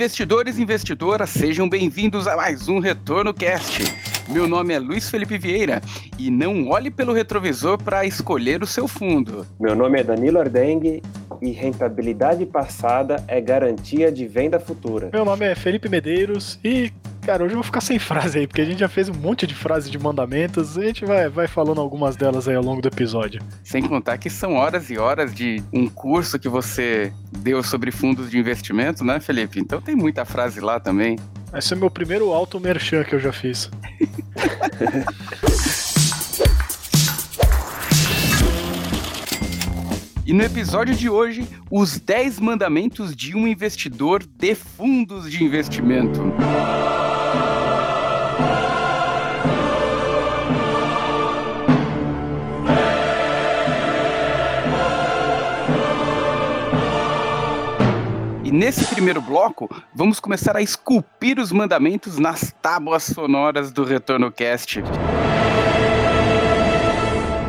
Investidores e investidoras, sejam bem-vindos a mais um Retorno Cast. Meu nome é Luiz Felipe Vieira e não olhe pelo retrovisor para escolher o seu fundo. Meu nome é Danilo Ardengue e rentabilidade passada é garantia de venda futura. Meu nome é Felipe Medeiros e Cara, hoje eu vou ficar sem frase aí, porque a gente já fez um monte de frases de mandamentos, a gente vai, vai falando algumas delas aí ao longo do episódio. Sem contar que são horas e horas de um curso que você deu sobre fundos de investimento, né, Felipe? Então tem muita frase lá também. Esse é meu primeiro auto merchan que eu já fiz. E no episódio de hoje, os 10 mandamentos de um investidor de fundos de investimento. E nesse primeiro bloco, vamos começar a esculpir os mandamentos nas tábuas sonoras do Retorno Cast.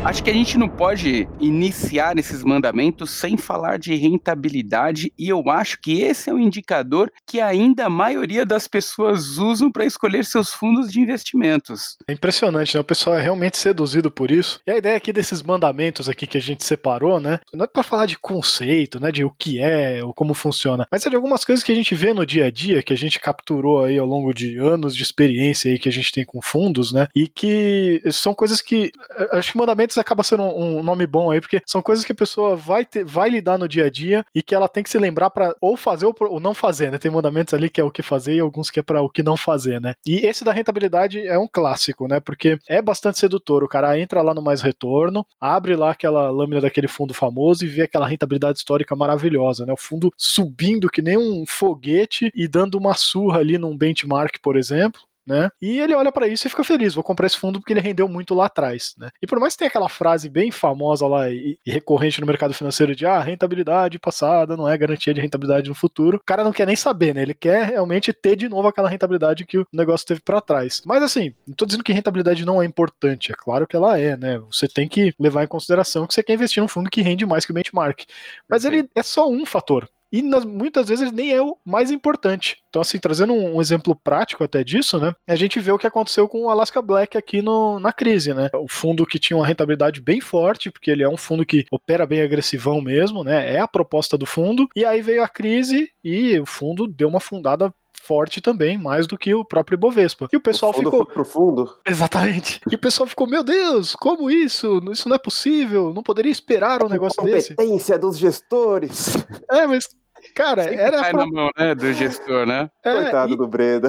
Acho que a gente não pode iniciar esses mandamentos sem falar de rentabilidade, e eu acho que esse é um indicador que ainda a maioria das pessoas usam para escolher seus fundos de investimentos. É impressionante, né? O pessoal é realmente seduzido por isso. E a ideia aqui desses mandamentos aqui que a gente separou, né? Não é para falar de conceito, né? De o que é, ou como funciona, mas é de algumas coisas que a gente vê no dia a dia, que a gente capturou aí ao longo de anos de experiência aí que a gente tem com fundos, né? E que são coisas que eh, acho que mandamentos acaba sendo um, um, nome bom aí, porque são coisas que a pessoa vai, ter, vai lidar no dia a dia e que ela tem que se lembrar para ou fazer ou, ou, não fazer, né? Tem mandamentos ali que é o que fazer e alguns que é para o que não fazer, né? E esse da rentabilidade é um clássico, né? Porque é bastante sedutor. O cara entra lá no mais retorno, abre lá aquela lâmina daquele fundo famoso e vê aquela rentabilidade histórica maravilhosa, né? O fundo subindo que nem um foguete e dando uma surra ali num benchmark, por exemplo né? E ele olha para isso e fica feliz, vou comprar esse fundo porque ele rendeu muito lá atrás, né? E por mais que tenha aquela frase bem famosa lá e, e, recorrente no mercado financeiro de ah, rentabilidade passada não é garantia de rentabilidade no futuro, o cara não quer nem saber, né? Ele quer realmente ter de novo aquela rentabilidade que o negócio teve para trás. Mas assim, não tô dizendo que rentabilidade não é importante, é claro que ela é, né? Você tem que levar em consideração que você quer investir num fundo que rende mais que o benchmark. Mas ele é só um fator e nas, muitas vezes ele nem é o mais importante. Então, assim, trazendo um, um, exemplo prático até disso, né? A gente vê o que aconteceu com o Alaska Black aqui no, na crise, né? O fundo que tinha uma rentabilidade bem forte, porque ele é um fundo que opera bem agressivão mesmo, né? É a proposta do fundo. E aí veio a crise e o fundo deu uma fundada forte também, mais do que o próprio Ibovespa. E o pessoal o fundo ficou. profundo. Exatamente. E o pessoal ficou, meu Deus, como isso? Isso não é possível, não poderia esperar um negócio desse. Competência dos gestores. É, mas Cara, Sempre era. Cai pro... na mão, né, do gestor, né? É, Coitado e... do Breda.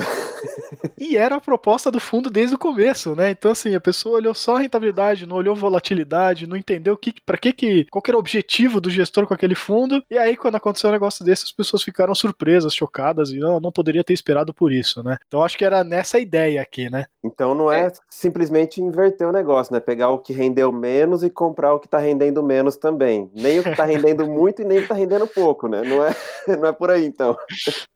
E era a proposta do fundo desde o começo, né? Então, assim, a pessoa olhou só a rentabilidade, não olhou volatilidade, não entendeu que, para que, que qual que era o objetivo do gestor com aquele fundo. E aí, quando aconteceu um negócio desse, as pessoas ficaram surpresas, chocadas, e não, não poderia ter esperado por isso, né? Então, acho que era nessa ideia aqui, né? Então, não é, é. simplesmente inverter o negócio, né? Pegar o que rendeu menos e comprar o que tá rendendo menos também. Nem o que tá rendendo muito e nem o que tá rendendo pouco, né? Não é, não é por aí, então.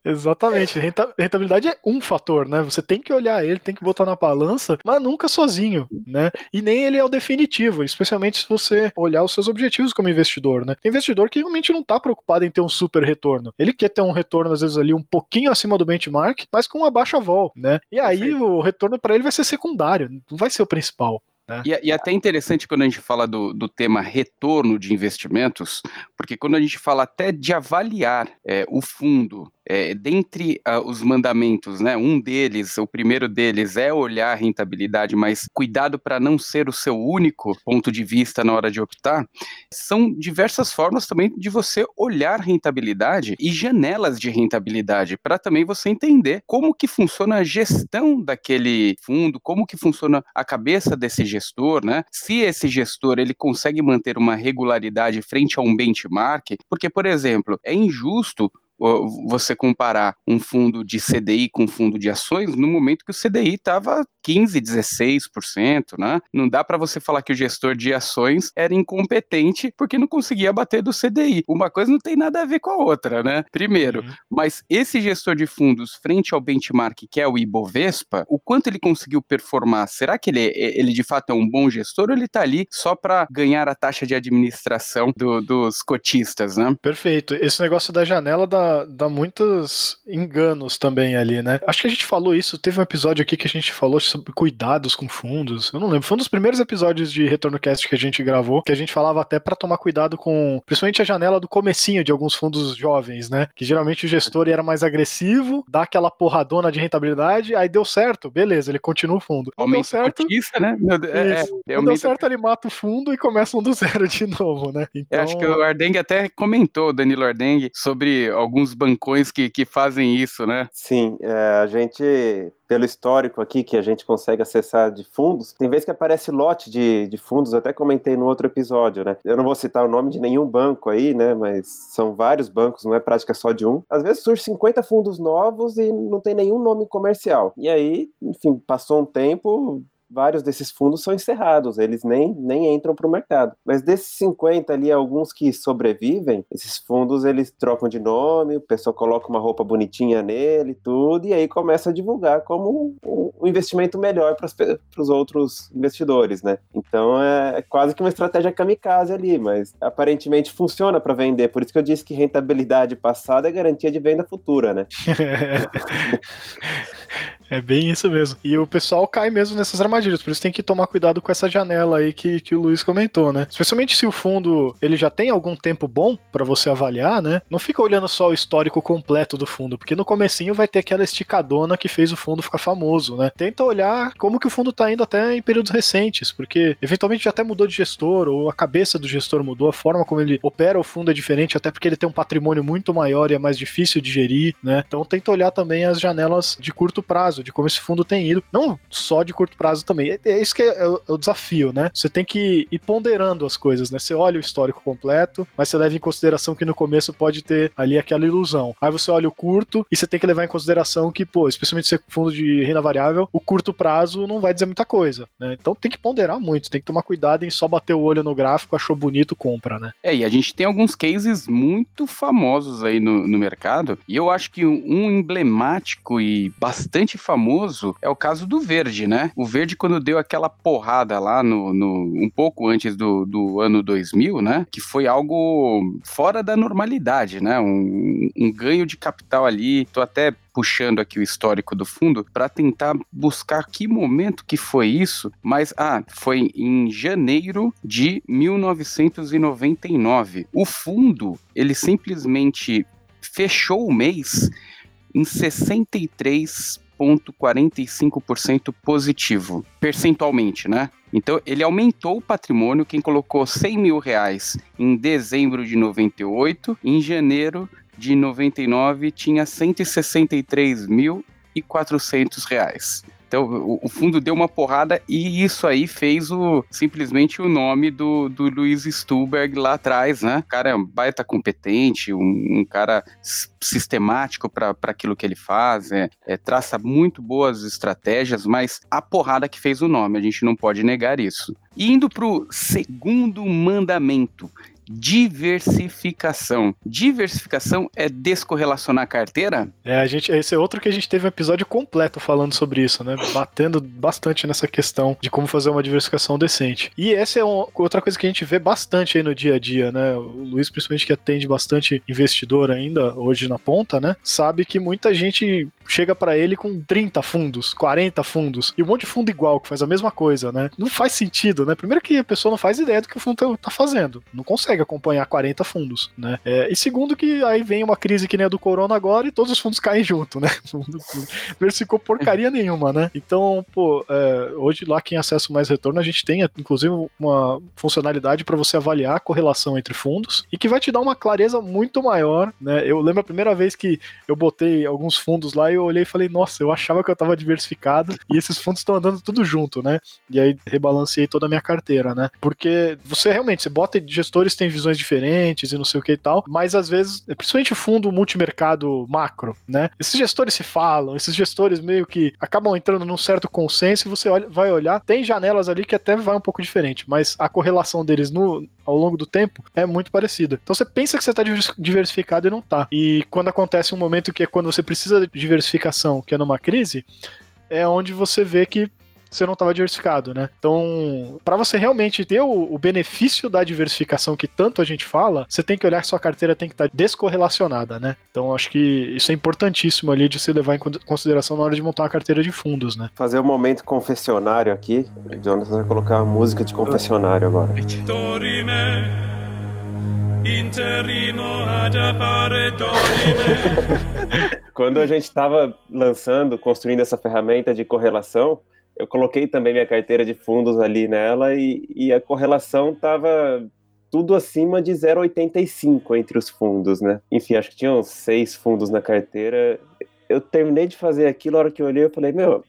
Exatamente. Rentabilidade é um fator, né? Você tem que olhar ele, tem que botar na balança, mas nunca sozinho, né? E nem ele é o definitivo, especialmente se você olhar os seus objetivos como investidor, né? Tem investidor que realmente não está preocupado em ter um super retorno. Ele quer ter um retorno, às vezes, ali um pouquinho acima do benchmark, mas com uma baixa vol, né? E aí o retorno para ele vai ser secundário, não vai ser o principal. Né? E, e, até interessante quando a gente fala do, do tema retorno de investimentos, porque quando a gente fala até de avaliar é, o fundo é, dentre uh, os mandamentos, né, um deles, o primeiro deles é olhar a rentabilidade, mas cuidado para não ser o seu único ponto de vista na hora de optar, são diversas formas também de você olhar rentabilidade e janelas de rentabilidade, para também você entender como que funciona a gestão daquele fundo, como que funciona a cabeça desse gestor, né? Se esse gestor ele consegue manter uma regularidade frente a um benchmark, porque, por exemplo, é injusto você comparar um fundo de CDI com um fundo de ações no momento que o CDI estava 15, 16%, né? Não dá para você falar que o gestor de ações era incompetente porque não conseguia bater do CDI. Uma coisa não tem nada a ver com a outra, né? Primeiro, uhum. mas esse gestor de fundos frente ao benchmark que é o Ibovespa, o quanto ele conseguiu performar? Será que ele, ele de fato é um bom gestor ou ele tá ali só para ganhar a taxa de administração do, dos cotistas, né? Perfeito. Esse negócio da janela dá, dá muitos enganos também ali, né? Acho que a gente falou isso, teve um episódio aqui que a gente falou sobre cuidados com fundos. Eu não lembro, foi um dos primeiros episódios de Retorno Cast que a gente gravou, que a gente falava até para tomar cuidado com, principalmente a janela do comecinho de alguns fundos jovens, né? Que geralmente o gestor era mais agressivo, dá aquela porradona de rentabilidade, aí deu certo, beleza, ele continua o fundo. Não deu certo, cotista, né? É, é, não deu certo, ele mata o fundo e começa um do zero de novo, né? Então... acho que o Ardengue até comentou, Danilo Ardengue, sobre alguns bancões que, que fazem isso, né? Sim, é, a gente pelo histórico aqui que a gente consegue acessar de fundos, tem vezes que aparece lote de, de fundos, até comentei no outro episódio, né? Eu não vou citar o nome de nenhum banco aí, né? Mas são vários bancos, não é prática só de um. Às vezes surge 50 fundos novos e não tem nenhum nome comercial. E aí, enfim, passou um tempo, vários desses fundos são encerrados, eles nem, nem entram para o mercado. Mas desses 50 ali, alguns que sobrevivem, esses fundos eles trocam de nome, o pessoal coloca uma roupa bonitinha nele, tudo, e aí começa a divulgar como um, investimento melhor para os outros investidores, né? Então é, é, quase que uma estratégia kamikaze ali, mas aparentemente funciona para vender, por isso que eu disse que rentabilidade passada é garantia de venda futura, né? É bem isso mesmo. E o pessoal cai mesmo nessas armadilhas, por isso tem que tomar cuidado com essa janela aí que, que o Luiz comentou, né? Especialmente se o fundo ele já tem algum tempo bom para você avaliar, né? Não fica olhando só o histórico completo do fundo, porque no comecinho vai ter aquela esticadona que fez o fundo ficar famoso, né? Tenta olhar como que o fundo tá indo até em períodos recentes, porque eventualmente já até mudou de gestor, ou a cabeça do gestor mudou, a forma como ele opera o fundo é diferente, até porque ele tem um patrimônio muito maior e é mais difícil de gerir, né? Então tenta olhar também as janelas de curto prazo prazo, de como esse fundo tem ido, não só de curto prazo também. É, é isso que é, é, o, é, o, desafio, né? Você tem que ir ponderando as coisas, né? Você olha o histórico completo, mas você leva em consideração que no começo pode ter ali aquela ilusão. Aí você olha o curto e você tem que levar em consideração que, pô, especialmente se é fundo de renda variável, o curto prazo não vai dizer muita coisa, né? Então tem que ponderar muito, tem que tomar cuidado em só bater o olho no gráfico, achou bonito, compra, né? É, e a gente tem alguns cases muito famosos aí no, no mercado, e eu acho que um emblemático e bastante famoso é o caso do Verde, né? O Verde, quando deu aquela porrada lá no, no um pouco antes do, do ano 2000, né? Que foi algo fora da normalidade, né? Um, um ganho de capital ali. Tô até puxando aqui o histórico do fundo para tentar buscar que momento que foi isso, mas ah, foi em janeiro de 1999. O fundo, ele simplesmente fechou o mês em 63 0,45% positivo, percentualmente, né? Então, ele aumentou o patrimônio. Quem colocou 100 mil reais em dezembro de 98, em janeiro de 99 tinha 163.400 reais. Então, o, fundo deu uma porrada e isso aí fez o simplesmente o nome do, do Luiz Stuberg lá atrás, né? O cara é um baita competente, um, um cara sistemático para aquilo que ele faz, é, é, traça muito boas estratégias, mas a porrada que fez o nome, a gente não pode negar isso. E indo para o segundo mandamento, diversificação. Diversificação é descorrelacionar a carteira? É, a gente, esse é outro que a gente teve um episódio completo falando sobre isso, né? Batendo bastante nessa questão de como fazer uma diversificação decente. E essa é uma, outra coisa que a gente vê bastante aí no dia a dia, né? O Luiz, principalmente que atende bastante investidor ainda hoje na ponta, né? Sabe que muita gente chega para ele com 30 fundos, 40 fundos, e um monte de fundo igual, que faz a mesma coisa, né? Não faz sentido, né? Primeiro que a pessoa não faz ideia do que o fundo tá, tá fazendo. Não consegue acompanhar 40 fundos, né? É, e segundo que aí vem uma crise que nem a do Corona agora e todos os fundos caem junto, né? Versificou porcaria nenhuma, né? Então, pô, é, hoje lá quem acessa mais retorno, a gente tem inclusive uma funcionalidade para você avaliar a correlação entre fundos e que vai te dar uma clareza muito maior, né? Eu lembro a primeira vez que eu botei alguns fundos lá e eu olhei e falei, nossa, eu achava que eu tava diversificado e esses fundos estão andando tudo junto, né? E aí rebalanceei toda a minha carteira, né? Porque você realmente, você bota gestores tem têm visões diferentes e não sei o que e tal, mas às vezes, principalmente fundo multimercado macro, né? Esses gestores se falam, esses gestores meio que acabam entrando num certo consenso e você olha, vai olhar, tem janelas ali que até vai um pouco diferente, mas a correlação deles no, ao longo do tempo é muito parecida. Então você pensa que você está diversificado e não está. E quando acontece um momento que é quando você precisa de diversificação, que é numa crise, é onde você vê que você não estava diversificado, né? Então, para você realmente ter o, o, benefício da diversificação que tanto a gente fala, você tem que olhar que sua carteira tem que estar tá descorrelacionada, né? Então, acho que isso é importantíssimo ali de se levar em consideração na hora de montar uma carteira de fundos, né? Fazer um momento confessionário aqui. O Jonathan vai colocar uma música de confessionário agora. Quando a gente estava lançando, construindo essa ferramenta de correlação, eu coloquei também minha carteira de fundos ali nela e, e a correlação estava tudo acima de 0,85 entre os fundos, né? Enfim, acho que tinham seis fundos na carteira. Eu terminei de fazer aquilo, a hora que eu olhei, eu falei, meu, eu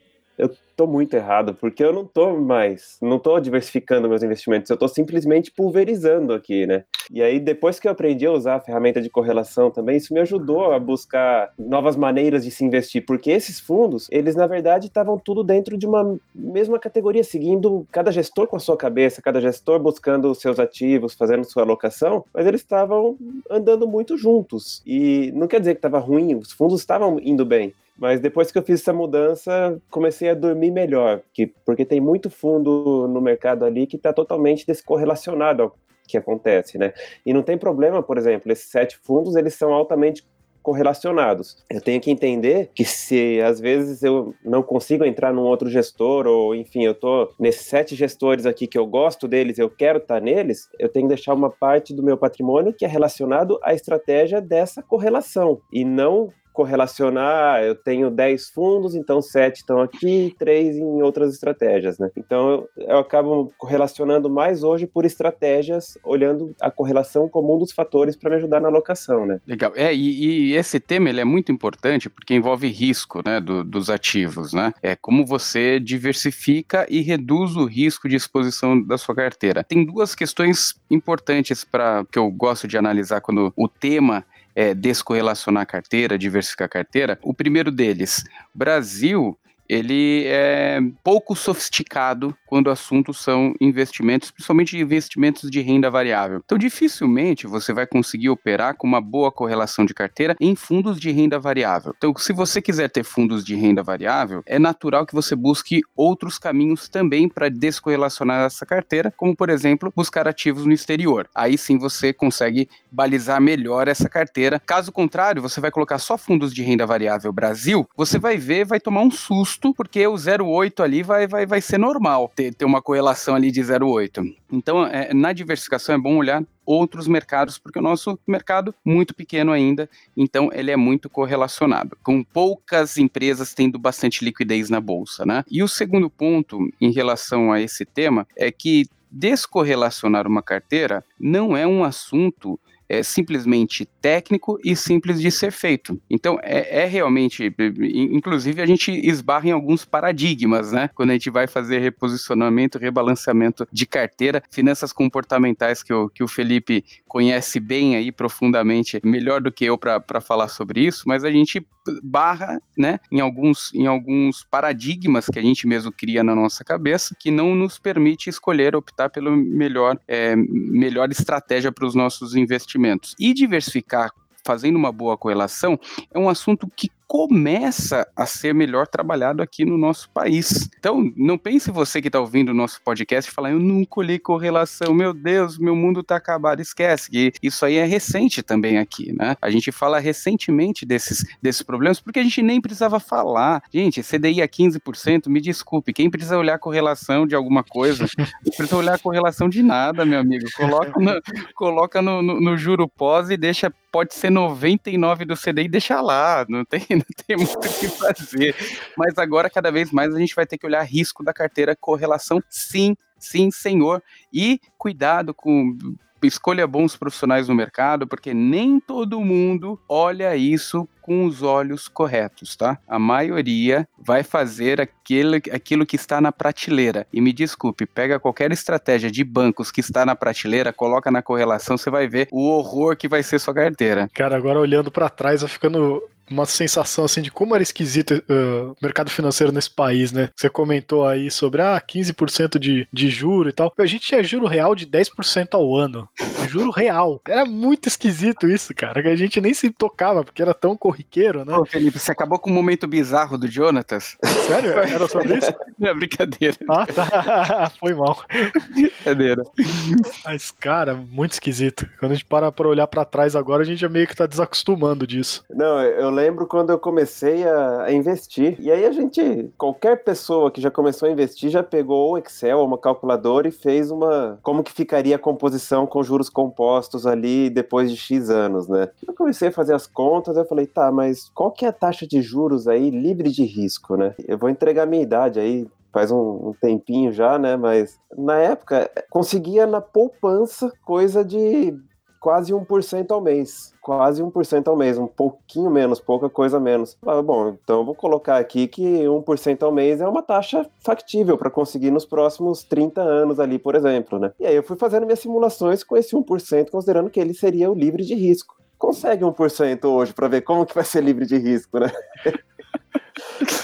tô muito errado, porque eu não tô mais, não tô diversificando meus investimentos, eu tô simplesmente pulverizando aqui, né? E aí, depois que eu aprendi a usar a ferramenta de correlação também, isso me ajudou a buscar novas maneiras de se investir, porque esses fundos, eles na verdade estavam tudo dentro de uma mesma categoria, seguindo cada gestor com a sua cabeça, cada gestor buscando os seus ativos, fazendo sua alocação, mas eles estavam andando muito juntos. E não quer dizer que estava ruim, os fundos estavam indo bem. Mas depois que eu fiz essa mudança, comecei a dormir melhor, que, porque tem muito fundo no mercado ali que está totalmente descorrelacionado ao que acontece, né? E não tem problema, por exemplo, esses sete fundos, eles são altamente correlacionados. Eu tenho que entender que se às vezes eu não consigo entrar num outro gestor, ou enfim, eu tô nesses sete gestores aqui que eu gosto deles, eu quero estar tá neles, eu tenho que deixar uma parte do meu patrimônio que é relacionado à estratégia dessa correlação e não correlacionar, eu tenho 10 fundos, então 7 estão aqui, 3 em outras estratégias, né? Então eu, eu acabo correlacionando mais hoje por estratégias, olhando a correlação como um dos fatores para me ajudar na alocação, né? Legal. É, e, e, esse tema ele é muito importante porque envolve risco, né, do, dos ativos, né? É como você diversifica e reduz o risco de exposição da sua carteira. Tem duas questões importantes para que eu gosto de analisar quando o tema é, descorrelacionar a carteira, diversificar a carteira. O primeiro deles, Brasil ele é pouco sofisticado quando o assunto são investimentos, principalmente investimentos de renda variável. Então, dificilmente você vai conseguir operar com uma boa correlação de carteira em fundos de renda variável. Então, se você quiser ter fundos de renda variável, é natural que você busque outros caminhos também para descorrelacionar essa carteira, como, por exemplo, buscar ativos no exterior. Aí sim você consegue balizar melhor essa carteira. Caso contrário, você vai colocar só fundos de renda variável Brasil, você vai ver, vai tomar um susto justo, porque o 0,8 ali vai, vai, vai ser normal ter, ter uma correlação ali de 0,8. Então, é, na diversificação é bom olhar outros mercados, porque o nosso mercado muito pequeno ainda, então ele é muito correlacionado, com poucas empresas tendo bastante liquidez na bolsa, né? E o segundo ponto em relação a esse tema é que descorrelacionar uma carteira não é um assunto é simplesmente técnico e simples de ser feito. Então, é, é, realmente, inclusive, a gente esbarra em alguns paradigmas, né? Quando a gente vai fazer reposicionamento, rebalanceamento de carteira, finanças comportamentais que o, que o Felipe conhece bem aí profundamente, melhor do que eu para falar sobre isso, mas a gente barra, né, em alguns, em alguns paradigmas que a gente mesmo cria na nossa cabeça, que não nos permite escolher, optar pela melhor, é, melhor estratégia para os nossos investimentos. E diversificar fazendo uma boa correlação, é um assunto que começa a ser melhor trabalhado aqui no nosso país. Então, não pense você que está ouvindo o nosso podcast e falar, eu nunca olhei correlação, meu Deus, meu mundo está acabado. Esquece que isso aí é recente também aqui, né? A gente fala recentemente desses, desses problemas porque a gente nem precisava falar. Gente, CDI a 15%, me desculpe, quem precisa olhar a correlação de alguma coisa, não precisa olhar a correlação de nada, meu amigo. Coloca no, coloca no, no, no juro pós e deixa, pode ser 99 do CDI, deixa lá, não tem, não tem muito o que fazer. Mas agora, cada vez mais, a gente vai ter que olhar risco da carteira, correlação, sim, sim, senhor. E cuidado com escolha bons profissionais no mercado, porque nem todo mundo olha isso com os olhos corretos, tá? A maioria vai fazer aquilo, aquilo que está na prateleira. E me desculpe, pega qualquer estratégia de bancos que está na prateleira, coloca na correlação, você vai ver o horror que vai ser sua carteira. Cara, agora olhando para trás, vai ficando uma sensação assim de como era esquisito uh, o mercado financeiro nesse país, né? Você comentou aí sobre ah, 15% de, de juro e tal. A gente tinha juro real de 10% ao ano. Juro real. Era muito esquisito isso, cara. Que a gente nem se tocava, porque era tão corriqueiro, né? Ô, Felipe, você acabou com um momento bizarro do Jonatas. Sério? Era sobre isso? Não, é brincadeira. Ah, tá. Foi mal. Brincadeira. Mas, cara, muito esquisito. Quando a gente para pra olhar pra trás agora, a gente já meio que tá desacostumando disso. Não, eu lembro quando eu comecei a, a, investir. E aí a gente, qualquer pessoa que já começou a investir, já pegou o Excel, uma calculadora e fez uma. como que ficaria a composição com juros compostos ali depois de X anos, né? Eu comecei a fazer as contas, eu falei, tá, mas qual que é a taxa de juros aí livre de risco, né? Eu vou entregar minha idade aí, faz um, um, tempinho já, né? Mas na época conseguia na poupança coisa de quase 1% ao mês. Quase 1% ao mês, um pouquinho menos, pouca coisa menos. Ah, bom, então eu vou colocar aqui que 1% ao mês é uma taxa factível para conseguir nos próximos 30 anos ali, por exemplo, né? E aí eu fui fazendo minhas simulações com esse 1%, considerando que ele seria o livre de risco. Consegue 1% hoje para ver como que vai ser livre de risco, né?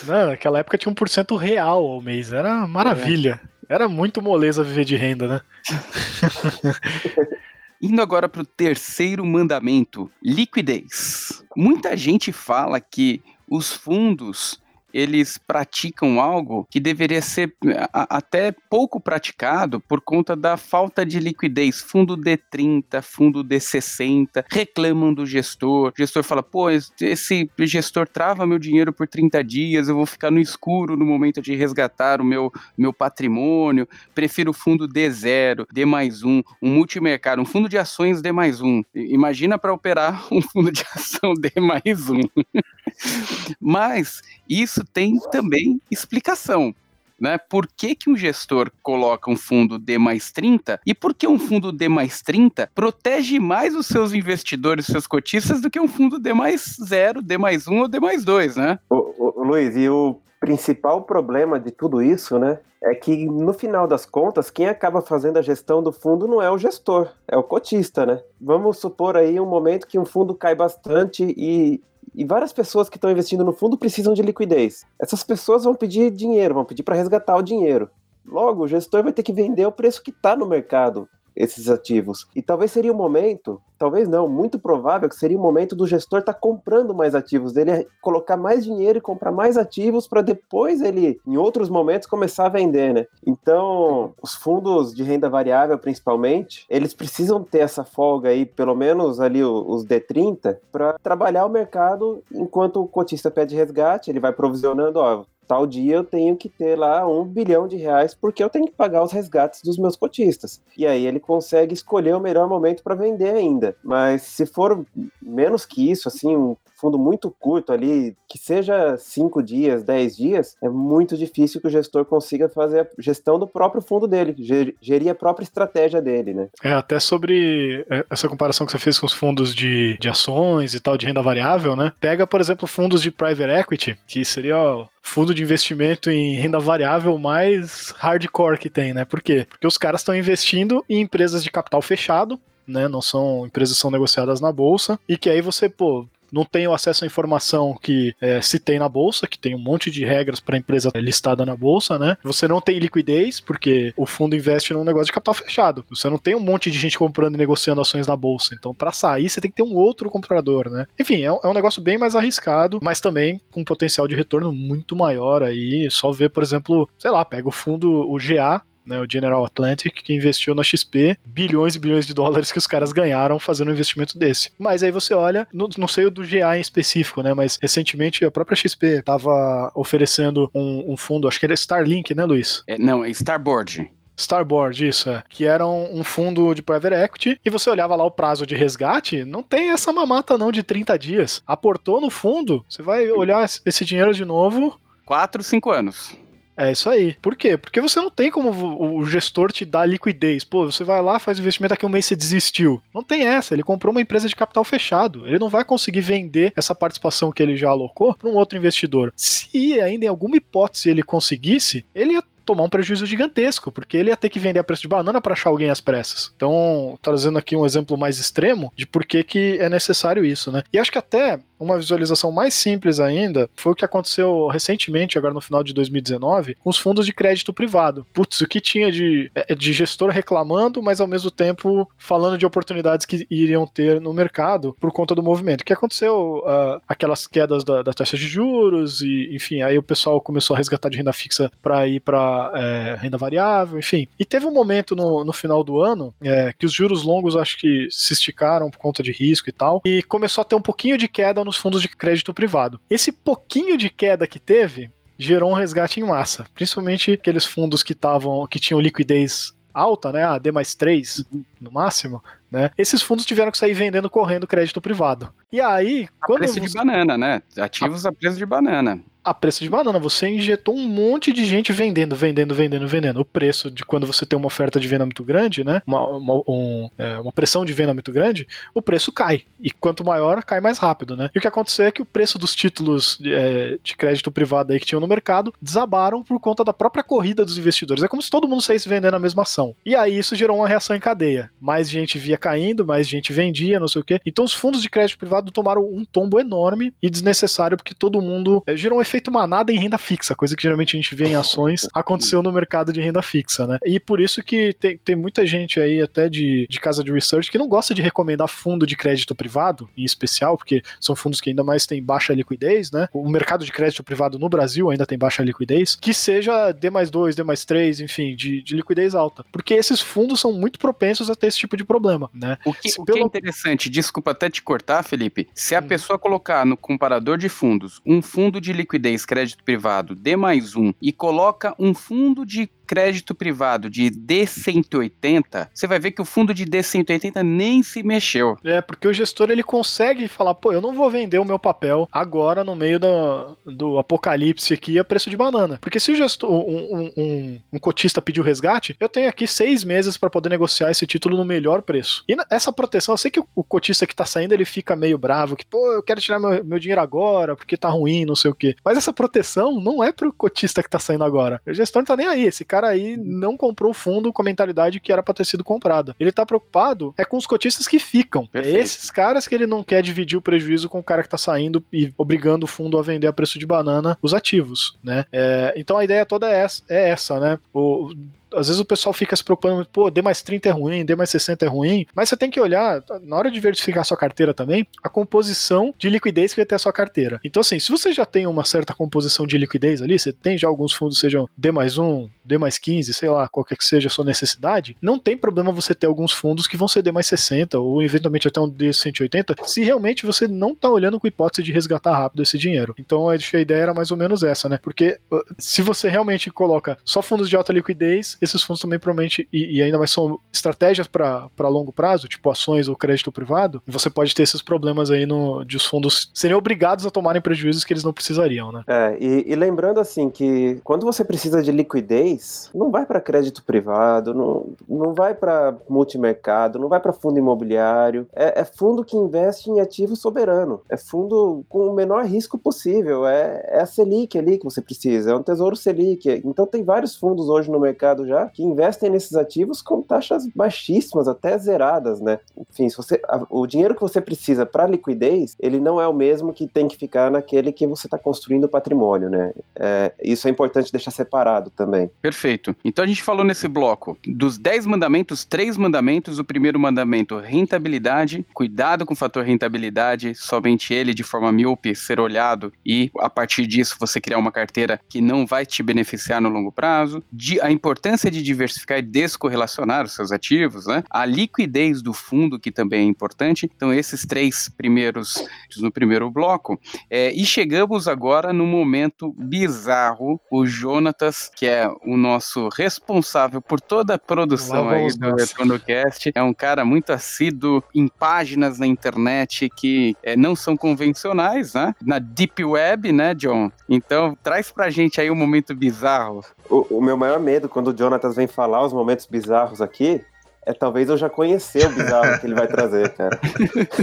Não, naquela época tinha 1% real ao mês, era maravilha. É. Era muito moleza viver de renda, né? Indo agora para o terceiro mandamento, liquidez. Muita gente fala que os fundos eles praticam algo que deveria ser até pouco praticado por conta da falta de liquidez. Fundo D30, fundo D60, reclamam do gestor. O gestor fala: pô, esse gestor trava meu dinheiro por 30 dias, eu vou ficar no escuro no momento de resgatar o meu, meu patrimônio. Prefiro fundo D0, D mais um, um multimercado, um fundo de ações D mais um. Imagina para operar um fundo de ação D mais um. Mas isso tem também explicação. Né? Por que, que um gestor coloca um fundo D mais 30 e por que um fundo D mais 30 protege mais os seus investidores, seus cotistas, do que um fundo D mais 0, D mais 1 ou D mais 2, né? O, Luiz, e o principal problema de tudo isso, né, é que no final das contas, quem acaba fazendo a gestão do fundo não é o gestor, é o cotista, né? Vamos supor aí um momento que um fundo cai bastante e e várias pessoas que estão investindo no fundo precisam de liquidez. Essas pessoas vão pedir dinheiro, vão pedir para resgatar o dinheiro. Logo, o gestor vai ter que vender o preço que está no mercado esses ativos. E talvez seria o momento, talvez não, muito provável que seria o momento do gestor estar tá comprando mais ativos, dele colocar mais dinheiro e comprar mais ativos para depois ele, em outros momentos, começar a vender, né? Então, os fundos de renda variável, principalmente, eles precisam ter essa folga aí, pelo menos ali os D30, para trabalhar o mercado enquanto o cotista pede resgate, ele vai provisionando, ó, tal dia eu tenho que ter lá um bilhão de reais porque eu tenho que pagar os resgates dos meus cotistas. E aí ele consegue escolher o melhor momento para vender ainda. Mas se for menos que isso, assim, um fundo muito curto ali, que seja cinco dias, dez dias, é muito difícil que o gestor consiga fazer a gestão do próprio fundo dele, gerir a própria estratégia dele, né? É, até sobre é, essa comparação que você fez com os fundos de, de ações e tal, de renda variável, né? Pega, por exemplo, fundos de private equity, que seria ó, fundo de investimento em renda variável mais hardcore que tem, né? Por quê? Porque os caras estão investindo em empresas de capital fechado, né? Não são empresas que são negociadas na bolsa e que aí você, pô, não tenho acesso à informação que é, se tem na bolsa, que tem um monte de regras para empresa listada na bolsa, né? Você não tem liquidez, porque o fundo investe num negócio de capital fechado. Você não tem um monte de gente comprando e negociando ações na bolsa. Então, para sair, você tem que ter um outro comprador, né? Enfim, é é um negócio bem mais arriscado, mas também com potencial de retorno muito maior aí. Só ver, por exemplo, sei lá, pega o fundo, o GA, né, o General Atlantic, que investiu na XP bilhões e bilhões de dólares que os caras ganharam fazendo um investimento desse. Mas aí você olha, não, não sei o do GA em específico, né, mas recentemente a própria XP estava oferecendo um, um, fundo, acho que era Starlink, né, Luiz? É, não, é Starboard. Starboard, isso, é. Que era um, um, fundo de private equity, e você olhava lá o prazo de resgate, não tem essa mamata não de 30 dias. Aportou no fundo, você vai olhar esse dinheiro de novo. 4, 5 anos. É isso aí. Por quê? Porque você não tem como o gestor te dar liquidez. Pô, você vai lá, faz investimento, daqui a um mês você desistiu. Não tem essa. Ele comprou uma empresa de capital fechado. Ele não vai conseguir vender essa participação que ele já alocou para um outro investidor. Se ainda em alguma hipótese ele conseguisse, ele ia tomar um prejuízo gigantesco, porque ele ia ter que vender a preço de banana para achar alguém às pressas. Então, trazendo aqui um exemplo mais extremo de por que, que é necessário isso, né? E acho que até uma visualização mais simples ainda foi o que aconteceu recentemente, agora no final de 2019, com os fundos de crédito privado. Putz, o que tinha de, é, de gestor reclamando, mas ao mesmo tempo falando de oportunidades que iriam ter no mercado por conta do movimento. O que aconteceu? Uh, aquelas quedas da, da, taxa de juros, e enfim, aí o pessoal começou a resgatar de renda fixa para ir para é, renda variável, enfim. E teve um momento no, no final do ano é, que os juros longos acho que se esticaram por conta de risco e tal, e começou a ter um pouquinho de queda no nos fundos de crédito privado. Esse pouquinho de queda que teve gerou um resgate em massa, principalmente aqueles fundos que estavam que tinham liquidez alta, né, a D mais 3 no máximo, né? Esses fundos tiveram que sair vendendo correndo crédito privado. E aí, a quando preço você... de banana, né? Ativos a... a preço de banana a preço de banana. Você injetou um monte de gente vendendo, vendendo, vendendo, vendendo. O preço de quando você tem uma oferta de venda muito grande, né? Uma, uma, um, é, uma pressão de venda muito grande, o preço cai. E quanto maior, cai mais rápido, né? E o que aconteceu é que o preço dos títulos é, de crédito privado aí que tinham no mercado desabaram por conta da própria corrida dos investidores. É como se todo mundo saísse vendendo a mesma ação. E aí isso gerou uma reação em cadeia. Mais gente via caindo, mais gente vendia, não sei o quê. Então os fundos de crédito privado tomaram um tombo enorme e desnecessário porque todo mundo é, gerou um efeito efeito manada em renda fixa, coisa que geralmente a gente vê em ações, aconteceu no mercado de renda fixa, né? E por isso que tem, tem muita gente aí, até de, de casa de research, que não gosta de recomendar fundo de crédito privado, em especial, porque são fundos que ainda mais têm baixa liquidez, né? O mercado de crédito privado no Brasil ainda tem baixa liquidez, que seja D mais 2, D mais 3, enfim, de, de liquidez alta. Porque esses fundos são muito propensos a ter esse tipo de problema, né? O que, o que é interessante, desculpa até te cortar, Felipe, se a hum. pessoa colocar no comparador de fundos um fundo de liquidez liquidez crédito privado D mais um e coloca um fundo de crédito privado de D180, você vai ver que o fundo de D180 nem se mexeu. É, porque o gestor ele consegue falar, pô, eu não vou vender o meu papel agora no meio do, do apocalipse aqui a preço de banana. Porque se o gestor, um, um, um cotista pediu resgate, eu tenho aqui seis meses para poder negociar esse título no melhor preço. E essa proteção, eu sei que o, cotista que tá saindo, ele fica meio bravo, que, pô, eu quero tirar meu, meu dinheiro agora, porque tá ruim, não sei o quê. Mas essa proteção não é pro cotista que tá saindo agora. O gestor não tá nem aí. Esse cara aí não comprou o fundo com a mentalidade que era para ter sido comprada. Ele tá preocupado é com os cotistas que ficam. É Perfeito. É esses caras que ele não quer dividir o prejuízo com o cara que tá saindo e obrigando o fundo a vender a preço de banana os ativos, né? É, então a ideia toda é essa, é essa né? O, às vezes o pessoal fica se preocupando, pô, D mais 30 é ruim, D mais 60 é ruim, mas você tem que olhar, na hora de verificar a sua carteira também, a composição de liquidez que vai ter a sua carteira. Então, assim, se você já tem uma certa composição de liquidez ali, você tem já alguns fundos, sejam D mais 1, D mais 15, sei lá, qualquer que seja a sua necessidade, não tem problema você ter alguns fundos que vão ser D mais 60 ou eventualmente até um D 180, se realmente você não está olhando com hipótese de resgatar rápido esse dinheiro. Então, a ideia era mais ou menos essa, né? Porque uh, se você realmente coloca só fundos de alta liquidez, esses fundos também provavelmente, e, e ainda mais são estratégias para longo prazo, tipo ações ou crédito privado, você pode ter esses problemas aí no, de os fundos serem obrigados a tomarem prejuízos que eles não precisariam, né? É, e, e lembrando assim que quando você precisa de liquidez, não vai para crédito privado, não, não vai para multimercado, não vai para fundo imobiliário, é, é, fundo que investe em ativo soberano, é fundo com o menor risco possível, é, é a Selic ali que você precisa, é um tesouro Selic. Então tem vários fundos hoje no mercado já já que investem nesses ativos com taxas baixíssimas, até zeradas, né? Enfim, se você, o dinheiro que você precisa para liquidez, ele não é o mesmo que tem que ficar naquele que você está construindo patrimônio, né? É, isso é importante deixar separado também. Perfeito. Então a gente falou nesse bloco dos 10 mandamentos, três mandamentos. O primeiro mandamento, rentabilidade, cuidado com o fator rentabilidade, somente ele de forma míope ser olhado e a partir disso você criar uma carteira que não vai te beneficiar no longo prazo. De, a importância importância de diversificar e descorrelacionar os seus ativos, né? A liquidez do fundo, que também é importante. Então, esses três primeiros no primeiro bloco. É, e chegamos agora no momento bizarro. O Jonatas, que é o nosso responsável por toda a produção aí do Retorno Cast. É um cara muito assíduo em páginas na internet que é, não são convencionais, né? Na Deep Web, né, John? Então, traz pra gente aí um momento bizarro. O, o meu maior medo quando o Jonatas vem falar os momentos bizarros aqui é talvez eu já conhecer o bizarro que ele vai trazer, cara.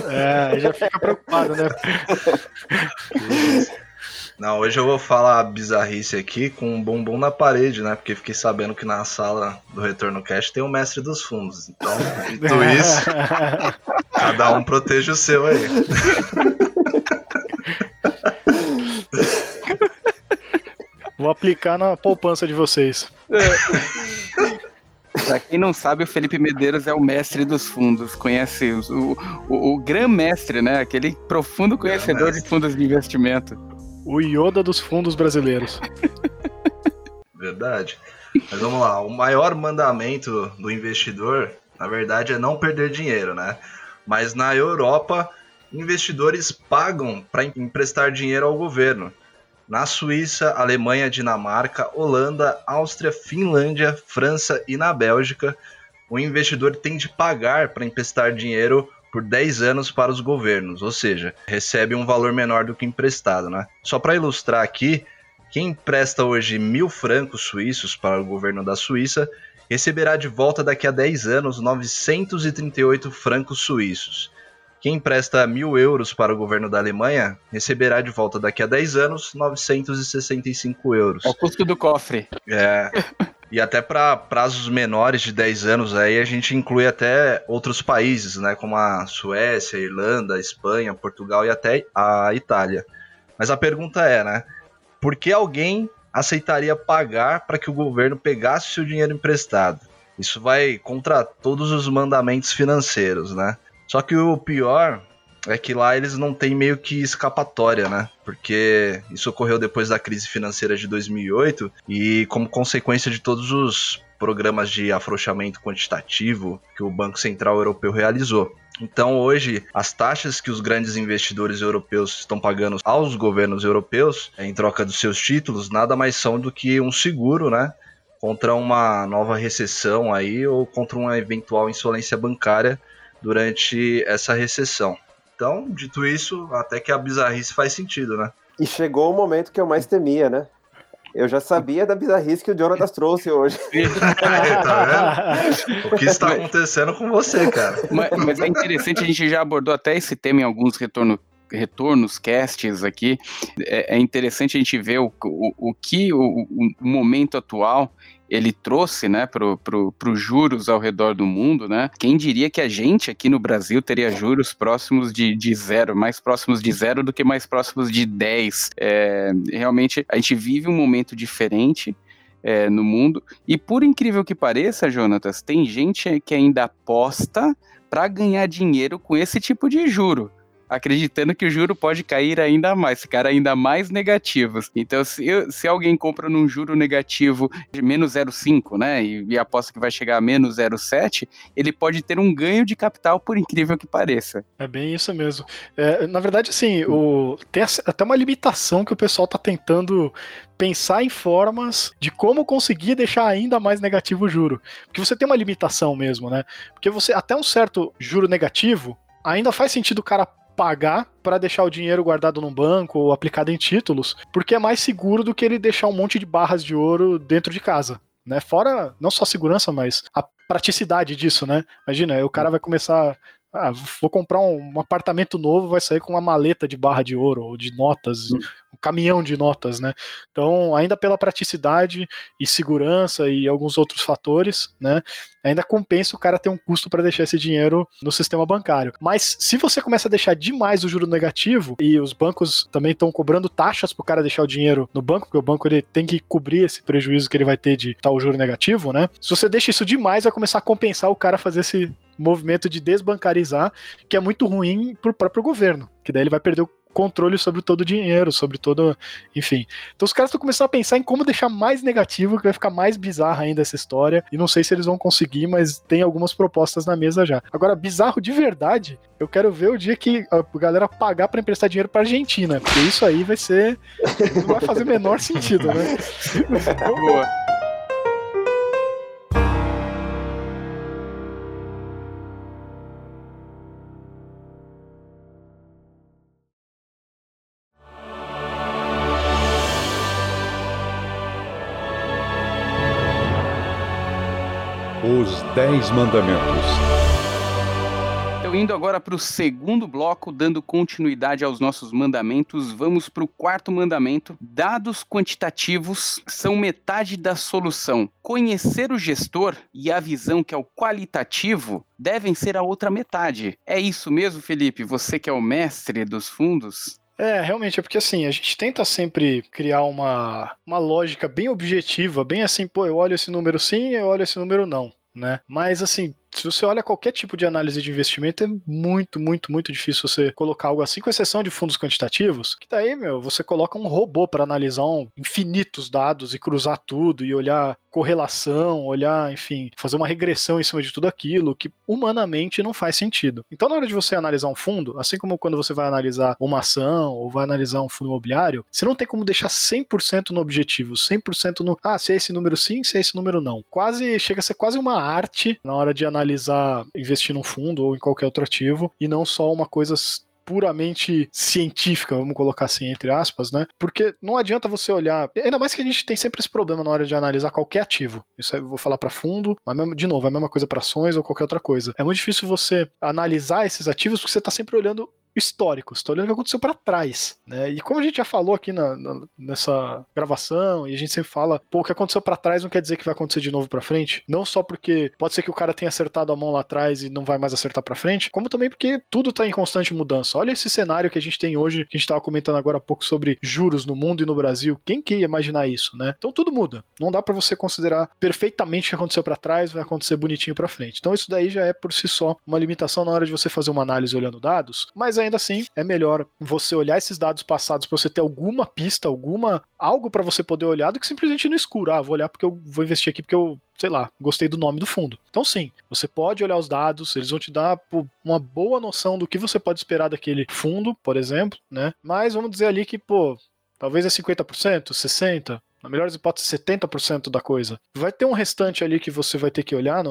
É, já fica preocupado, né? Não, hoje eu vou falar bizarrice aqui com um bumbum na parede, né? Porque fiquei sabendo que na sala do Retorno Cast tem o mestre dos fundos. Então, dito isso, cada um proteja o seu aí. Vou aplicar na poupança de vocês. É. Pra quem não sabe, o Felipe Medeiros é o mestre dos fundos, conhece o, o, o gran mestre, né? Aquele profundo conhecedor de fundos de investimento. O Yoda dos fundos brasileiros. Verdade. Mas vamos lá, o maior mandamento do investidor, na verdade, é não perder dinheiro, né? Mas na Europa, investidores pagam para emprestar dinheiro ao governo. Na Suíça, Alemanha, Dinamarca, Holanda, Áustria, Finlândia, França e na Bélgica, o investidor tem de pagar para emprestar dinheiro por 10 anos para os governos, ou seja, recebe um valor menor do que emprestado. Né? Só para ilustrar aqui, quem empresta hoje mil francos suíços para o governo da Suíça receberá de volta daqui a 10 anos 938 francos suíços. Quem empresta mil euros para o governo da Alemanha receberá de volta daqui a 10 anos 965 euros. É o custo do cofre. É. E até para prazos menores de 10 anos aí a gente inclui até outros países, né, como a Suécia, a Irlanda, a Espanha, Portugal e até a Itália. Mas a pergunta é, né, por que alguém aceitaria pagar para que o governo pegasse o seu dinheiro emprestado? Isso vai contra todos os mandamentos financeiros, né? Só que o pior é que lá eles não têm meio que escapatória, né? Porque isso ocorreu depois da crise financeira de 2008 e como consequência de todos os programas de afrouxamento quantitativo que o Banco Central Europeu realizou. Então, hoje, as taxas que os grandes investidores europeus estão pagando aos governos europeus em troca dos seus títulos nada mais são do que um seguro, né? Contra uma nova recessão aí ou contra uma eventual insolência bancária durante essa recessão. Então, dito isso, até que a bizarrice faz sentido, né? E chegou o momento que eu mais temia, né? Eu já sabia da bizarrice que o Jonatas trouxe hoje. tá vendo? O que está acontecendo com você, cara? Mas, mas, é interessante, a gente já abordou até esse tema em alguns retorno, retornos, casts aqui. É, é interessante a gente ver o, o, o que o, o momento atual ele trouxe, né, para pro, pro juros ao redor do mundo, né? Quem diria que a gente aqui no Brasil teria juros próximos de, de zero, mais próximos de zero do que mais próximos de 10. É, realmente, a gente vive um momento diferente. É, no mundo. E por incrível que pareça, Jonatas, tem gente que ainda aposta para ganhar dinheiro com esse tipo de juro acreditando que o juro pode cair ainda mais, ficar ainda mais negativos. Então, se, se alguém compra num juro negativo de menos 0,5, né, e, e aposta que vai chegar a menos 0,7, ele pode ter um ganho de capital, por incrível que pareça. É bem isso mesmo. É, na verdade, assim, o, tem até uma limitação que o pessoal está tentando pensar em formas de como conseguir deixar ainda mais negativo o juro. Porque você tem uma limitação mesmo, né? Porque você, até um certo juro negativo, ainda faz sentido o cara pagar para deixar o dinheiro guardado num banco ou aplicado em títulos, porque é mais seguro do que ele deixar um monte de barras de ouro dentro de casa. Né? Fora não só a segurança, mas a praticidade disso, né? Imagina, o cara vai começar ah, vou comprar um, um, apartamento novo, vai sair com uma maleta de barra de ouro ou de notas, hum. um caminhão de notas, né? Então, ainda pela praticidade e segurança e alguns outros fatores, né? Ainda compensa o cara ter um custo para deixar esse dinheiro no sistema bancário. Mas se você começa a deixar demais o juro negativo e os bancos também estão cobrando taxas para o cara deixar o dinheiro no banco, porque o banco ele tem que cobrir esse prejuízo que ele vai ter de tal juro negativo, né? Se você deixa isso demais, vai começar a compensar o cara fazer esse movimento de desbancarizar, que é muito ruim para o próprio governo, que daí ele vai perder o controle sobre todo o dinheiro, sobre todo. Enfim. Então os caras estão começando a pensar em como deixar mais negativo, que vai ficar mais bizarra ainda essa história. E não sei se eles vão conseguir, mas tem algumas propostas na mesa já. Agora, bizarro de verdade, eu quero ver o dia que a galera pagar para emprestar dinheiro pra Argentina, porque isso aí vai ser. Não vai fazer o menor sentido, né? Boa. Dez Mandamentos. Então, indo agora para o segundo bloco, dando continuidade aos nossos mandamentos, vamos para o quarto mandamento. Dados quantitativos são metade da solução. Conhecer o gestor e a visão que é o qualitativo devem ser a outra metade. É isso mesmo, Felipe? Você que é o mestre dos fundos? É, realmente, é porque assim, a gente tenta sempre criar uma, uma lógica bem objetiva, bem assim, pô, eu olho esse número sim, eu olho esse número não, né? Mas assim, se você olha qualquer tipo de análise de investimento, é muito, muito, muito difícil você colocar algo assim, com exceção de fundos quantitativos, que daí, meu, você coloca um robô para analisar um, infinitos dados e cruzar tudo e olhar correlação, olhar, enfim, fazer uma regressão em cima de tudo aquilo que humanamente não faz sentido. Então, na hora de você analisar um fundo, assim como quando você vai analisar uma ação ou vai analisar um fundo imobiliário, você não tem como deixar 100% no objetivo, 100% no, ah, se é esse número sim, se é esse número não. Quase, chega a ser quase uma arte na hora de analisar investir num fundo ou em qualquer outro ativo e não só uma coisa puramente científica, vamos colocar assim, entre aspas, né? Porque não adianta você olhar. Ainda mais que a gente tem sempre esse problema na hora de analisar qualquer ativo. Isso eu vou falar para fundo, mas mesmo, de novo, é a mesma coisa para ações ou qualquer outra coisa. É muito difícil você analisar esses ativos porque você está sempre olhando histórico, tá olhando o que aconteceu para trás, né? E como a gente já falou aqui na, na, nessa gravação, e a gente sempre fala, pô, o que aconteceu para trás não quer dizer que vai acontecer de novo para frente, não só porque pode ser que o cara tenha acertado a mão lá atrás e não vai mais acertar para frente, como também porque tudo tá em constante mudança. Olha esse cenário que a gente tem hoje, que a gente tava comentando agora há pouco sobre juros no mundo e no Brasil. Quem que ia imaginar isso, né? Então tudo muda. Não dá para você considerar perfeitamente o que aconteceu para trás vai acontecer bonitinho para frente. Então isso daí já é por si só uma limitação na hora de você fazer uma análise olhando dados, mas ainda assim é melhor você olhar esses dados passados para você ter alguma pista, alguma algo para você poder olhar do que simplesmente no escuro. Ah, vou olhar porque eu vou investir aqui porque eu sei lá, gostei do nome do fundo. Então, sim, você pode olhar os dados, eles vão te dar uma boa noção do que você pode esperar daquele fundo, por exemplo, né? Mas vamos dizer ali que, pô, talvez é 50%, 60%, na melhor das hipóteses, 70% da coisa. Vai ter um restante ali que você vai ter que olhar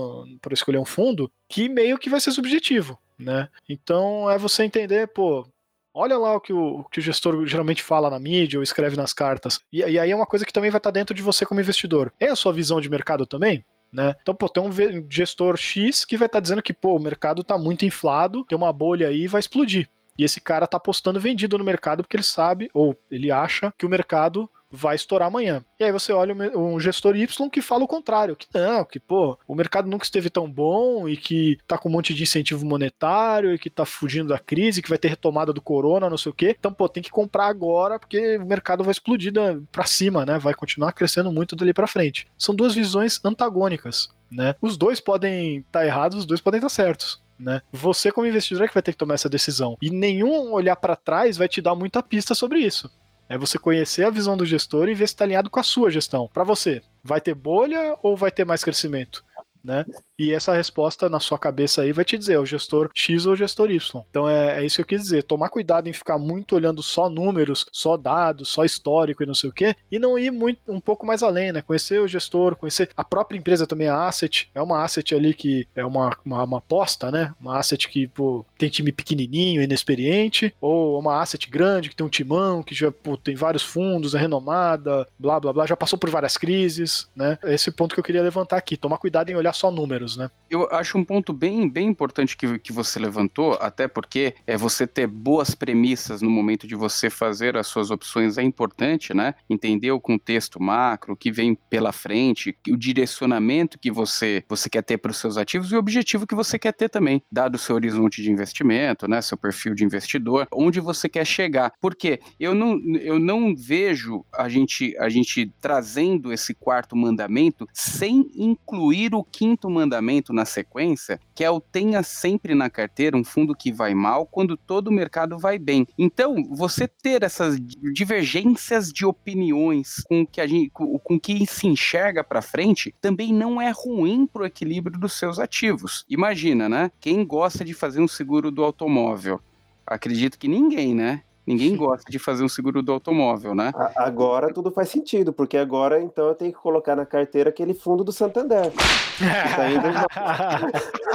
para escolher um fundo que meio que vai ser subjetivo né? Então é você entender, pô, olha lá o que o, o que o gestor geralmente fala na mídia ou escreve nas cartas. E, e aí é uma coisa que também vai estar dentro de você como investidor. É a sua visão de mercado também? Né? Então, pô, tem um gestor X que vai estar dizendo que, pô, o mercado está muito inflado, tem uma bolha aí e vai explodir. E esse cara está apostando vendido no mercado porque ele sabe, ou ele acha, que o mercado vai estourar amanhã. E aí você olha um gestor Y que fala o contrário, que não, que pô, o mercado nunca esteve tão bom e que tá com um monte de incentivo monetário e que tá fugindo da crise, que vai ter retomada do corona, não sei o quê. Então, pô, tem que comprar agora porque o mercado vai explodir para cima, né? Vai continuar crescendo muito dali para frente. São duas visões antagônicas, né? Os dois podem estar tá errados, os dois podem estar tá certos. Né? Você, como investidor, é que vai ter que tomar essa decisão. E nenhum olhar para trás vai te dar muita pista sobre isso. É você conhecer a visão do gestor e ver se está alinhado com a sua gestão. Para você, vai ter bolha ou vai ter mais crescimento? Né? E essa resposta na sua cabeça aí vai te dizer, é o gestor X ou o gestor Y. Então é, é, isso que eu quis dizer. Tomar cuidado em ficar muito olhando só números, só dados, só histórico e não sei o quê, e não ir muito um pouco mais além, né? Conhecer o gestor, conhecer a própria empresa também, a asset. É uma asset ali que é uma, uma, uma aposta, né? Uma asset que pô, tem time pequenininho, inexperiente, ou uma asset grande que tem um timão, que já pô, tem vários fundos, é renomada, blá blá blá, já passou por várias crises, né? Esse ponto que eu queria levantar aqui. Tomar cuidado em olhar só números né? Eu acho um ponto bem, bem importante que, que você levantou, até porque é você ter boas premissas no momento de você fazer as suas opções é importante, né? Entender o contexto macro, o que vem pela frente, o direcionamento que você, você quer ter para os seus ativos e o objetivo que você quer ter também, dado o seu horizonte de investimento, né? Seu perfil de investidor, onde você quer chegar. Porque eu não, eu não vejo a gente, a gente trazendo esse quarto mandamento sem incluir o quinto mandamento fundamento na sequência, que é o tenha sempre na carteira um fundo que vai mal quando todo o mercado vai bem. Então, você ter essas divergências de opiniões com que a gente, com, com que se enxerga para frente, também não é ruim para o equilíbrio dos seus ativos. Imagina, né? Quem gosta de fazer um seguro do automóvel? Acredito que ninguém, né? Ninguém gosta de fazer um seguro do automóvel, né? Agora tudo faz sentido, porque agora então eu tenho que colocar na carteira aquele fundo do Santander. tá.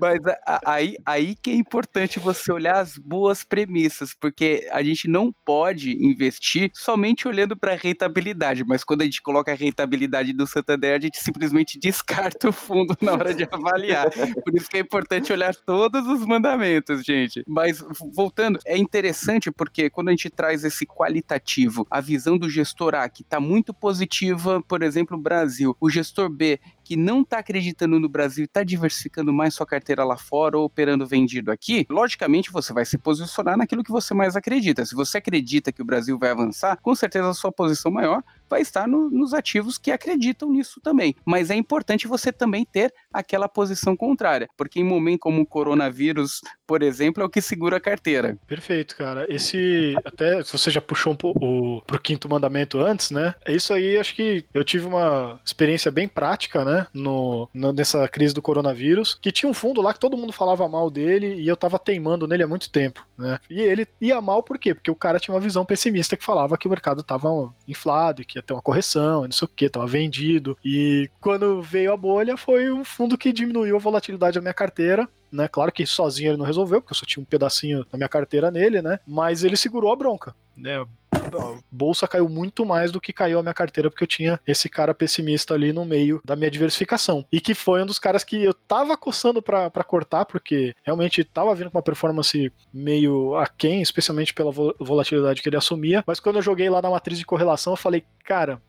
Mas aí, aí que é importante você olhar as boas premissas, porque a gente não pode investir somente olhando para a rentabilidade, mas quando a gente coloca a rentabilidade do Santander, a gente simplesmente descarta o fundo na hora de avaliar. Por isso que é importante olhar todos os mandamentos, gente. Mas voltando, é interessante porque quando a gente traz esse qualitativo, a visão do gestor A, que está muito positiva, por exemplo, Brasil, o gestor B, que não está acreditando no Brasil e está diversificando mais sua carteira lá fora ou operando vendido aqui, logicamente você vai se posicionar naquilo que você mais acredita. Se você acredita que o Brasil vai avançar, com certeza a sua posição maior vai estar no, nos ativos que acreditam nisso também. Mas é importante você também ter aquela posição contrária, porque em momento como o coronavírus, por exemplo, é o que segura a carteira. Perfeito, cara. Esse, até você já puxou um pouco pro quinto mandamento antes, né? Isso aí, acho que eu tive uma experiência bem prática, né? No, no, nessa crise do coronavírus, que tinha um fundo lá que todo mundo falava mal dele e eu tava teimando nele há muito tempo, né? E ele ia mal por quê? Porque o cara tinha uma visão pessimista que falava que o mercado tava inflado e que ia ter uma correção, não sei o que, tava vendido. E quando veio a bolha, foi um fundo que diminuiu a volatilidade da minha carteira. Né? Claro que sozinho ele não resolveu, porque eu só tinha um pedacinho da minha carteira nele, né? Mas ele segurou a bronca. Né? a bolsa caiu muito mais do que caiu a minha carteira, porque eu tinha esse cara pessimista ali no meio da minha diversificação. E que foi um dos caras que eu tava coçando para cortar, porque realmente tava vindo com uma performance meio aquém, especialmente pela volatilidade que ele assumia. Mas quando eu joguei lá na matriz de correlação, eu falei, cara,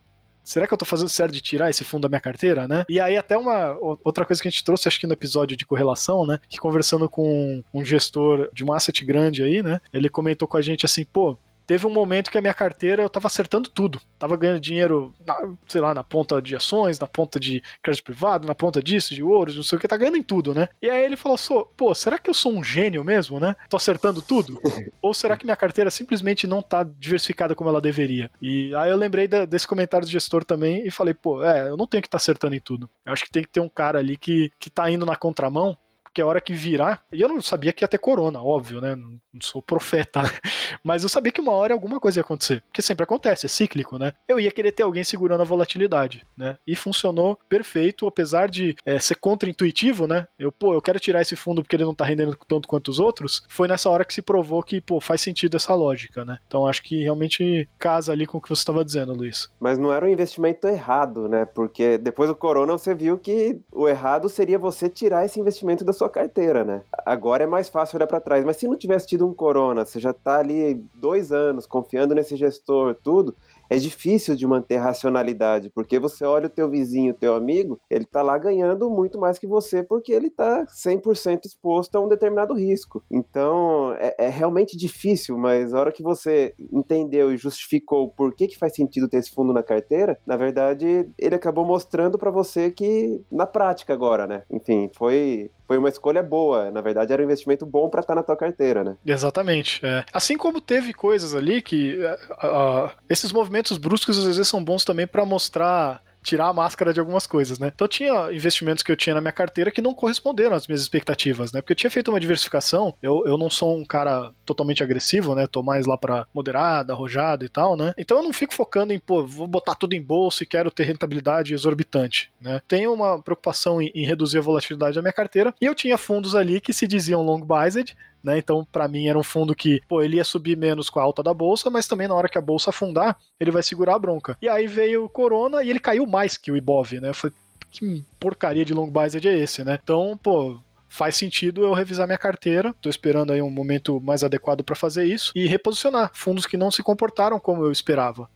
será que eu tô fazendo certo de tirar esse fundo da minha carteira, né? E aí até uma outra coisa que a gente trouxe, acho que no episódio de correlação, né, que conversando com um gestor de um asset grande aí, né, ele comentou com a gente assim, pô, teve um momento que a minha carteira eu tava acertando tudo. Tava ganhando dinheiro, na, sei lá, na ponta de ações, na ponta de crédito privado, na ponta disso, de ouro, não sei o que, tá ganhando em tudo, né? E aí ele falou, pô, será que eu sou um gênio mesmo, né? Tô acertando tudo? Ou será que minha carteira simplesmente não tá diversificada como ela deveria? E aí eu lembrei da, desse comentário do gestor também e falei, pô, é, eu não tenho que estar tá acertando em tudo. Eu acho que tem que ter um cara ali que, que tá indo na contramão porque a hora que virar. E eu não sabia que ia ter corona, óbvio, né? Não sou profeta, né? mas eu sabia que uma hora alguma coisa ia acontecer. Porque sempre acontece, é cíclico, né? Eu ia querer ter alguém segurando a volatilidade, né? E funcionou perfeito, apesar de é, ser contra-intuitivo, né? Eu, pô, eu quero tirar esse fundo porque ele não tá rendendo tanto quanto os outros. Foi nessa hora que se provou que, pô, faz sentido essa lógica, né? Então acho que realmente casa ali com o que você estava dizendo, Luiz. Mas não era um investimento errado, né? Porque depois do corona você viu que o errado seria você tirar esse investimento da sua sua carteira, né? Agora é mais fácil olhar para trás, mas se não tivesse tido um corona, você já tá ali dois anos confiando nesse gestor, tudo, é difícil de manter racionalidade, porque você olha o teu vizinho, teu amigo, ele tá lá ganhando muito mais que você, porque ele tá 100% exposto a um determinado risco. Então, é, é, realmente difícil, mas a hora que você entendeu e justificou por que, que faz sentido ter esse fundo na carteira, na verdade, ele acabou mostrando para você que, na prática agora, né? Enfim, foi foi uma escolha boa. Na verdade, era um investimento bom para estar na tua carteira, né? Exatamente. É. Assim como teve coisas ali que uh, esses movimentos bruscos às vezes são bons também para mostrar tirar a máscara de algumas coisas, né? Então tinha investimentos que eu tinha na minha carteira que não corresponderam às minhas expectativas, né? Porque eu tinha feito uma diversificação, eu, eu não sou um cara totalmente agressivo, né? Tô mais lá para moderada, arrojado e tal, né? Então eu não fico focando em, pô, vou botar tudo em bolsa e quero ter rentabilidade exorbitante, né? Tenho uma preocupação em, em reduzir a volatilidade da minha carteira e eu tinha fundos ali que se diziam long biased, né? Então, para mim, era um fundo que, pô, ele ia subir menos com a alta da bolsa, mas também na hora que a bolsa afundar, ele vai segurar a bronca. E aí veio o Corona e ele caiu mais que o Ibov, né? Foi que porcaria de long biased é esse, né? Então, pô, faz sentido eu revisar minha carteira. Tô esperando aí um momento mais adequado para fazer isso e reposicionar fundos que não se comportaram como eu esperava,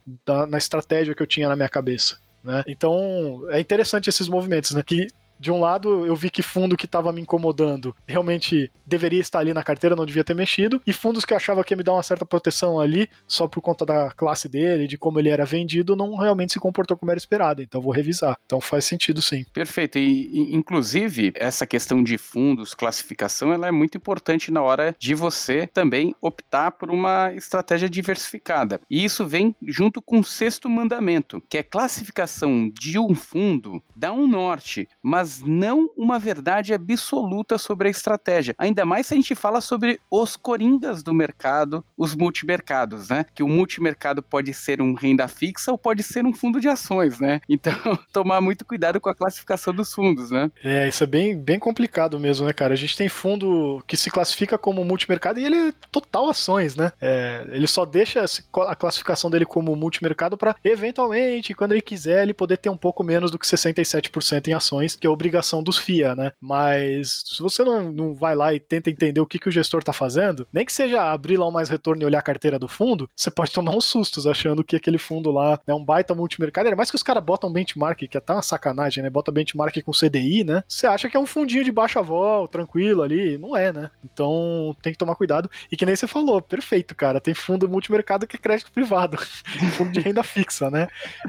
na estratégia que eu tinha na minha cabeça. Né? Então é interessante esses movimentos, né? Que de um lado, eu vi que fundo que estava me incomodando realmente deveria estar ali na carteira, não devia ter mexido, e fundos que eu achava que ia me dar uma certa proteção ali, só por conta da classe dele, de como ele era vendido, não realmente se comportou como era esperado. Então vou revisar. Então faz sentido sim. Perfeito. E, e inclusive, essa questão de fundos, classificação, ela é muito importante na hora de você também optar por uma estratégia diversificada. E isso vem junto com o sexto mandamento, que é classificação de um fundo dá um norte, mas mas não uma verdade absoluta sobre a estratégia. Ainda mais se a gente fala sobre os coringas do mercado, os multimercados, né? Que o multimercado pode ser um renda fixa ou pode ser um fundo de ações, né? Então, tomar muito cuidado com a classificação dos fundos, né? É, isso é bem, bem complicado mesmo, né, cara? A gente tem fundo que se classifica como multimercado e ele é total ações, né? É, ele só deixa a classificação dele como multimercado para eventualmente, quando ele quiser, ele poder ter um pouco menos do que 67% em ações, que é obrigação dos FIA, né? Mas se você não, não vai lá e tenta entender o que, que o gestor tá fazendo, nem que seja abrir lá o mais retorno e olhar a carteira do fundo, você pode tomar uns sustos achando que aquele fundo lá é um baita multimercado. É mais que os caras botam benchmark, que é até uma sacanagem, né? Bota benchmark com CDI, né? Você acha que é um fundinho de baixa vol, tranquilo ali. Não é, né? Então tem que tomar cuidado. E que nem você falou, perfeito, cara. Tem fundo multimercado que é crédito privado, fundo de renda fixa, né?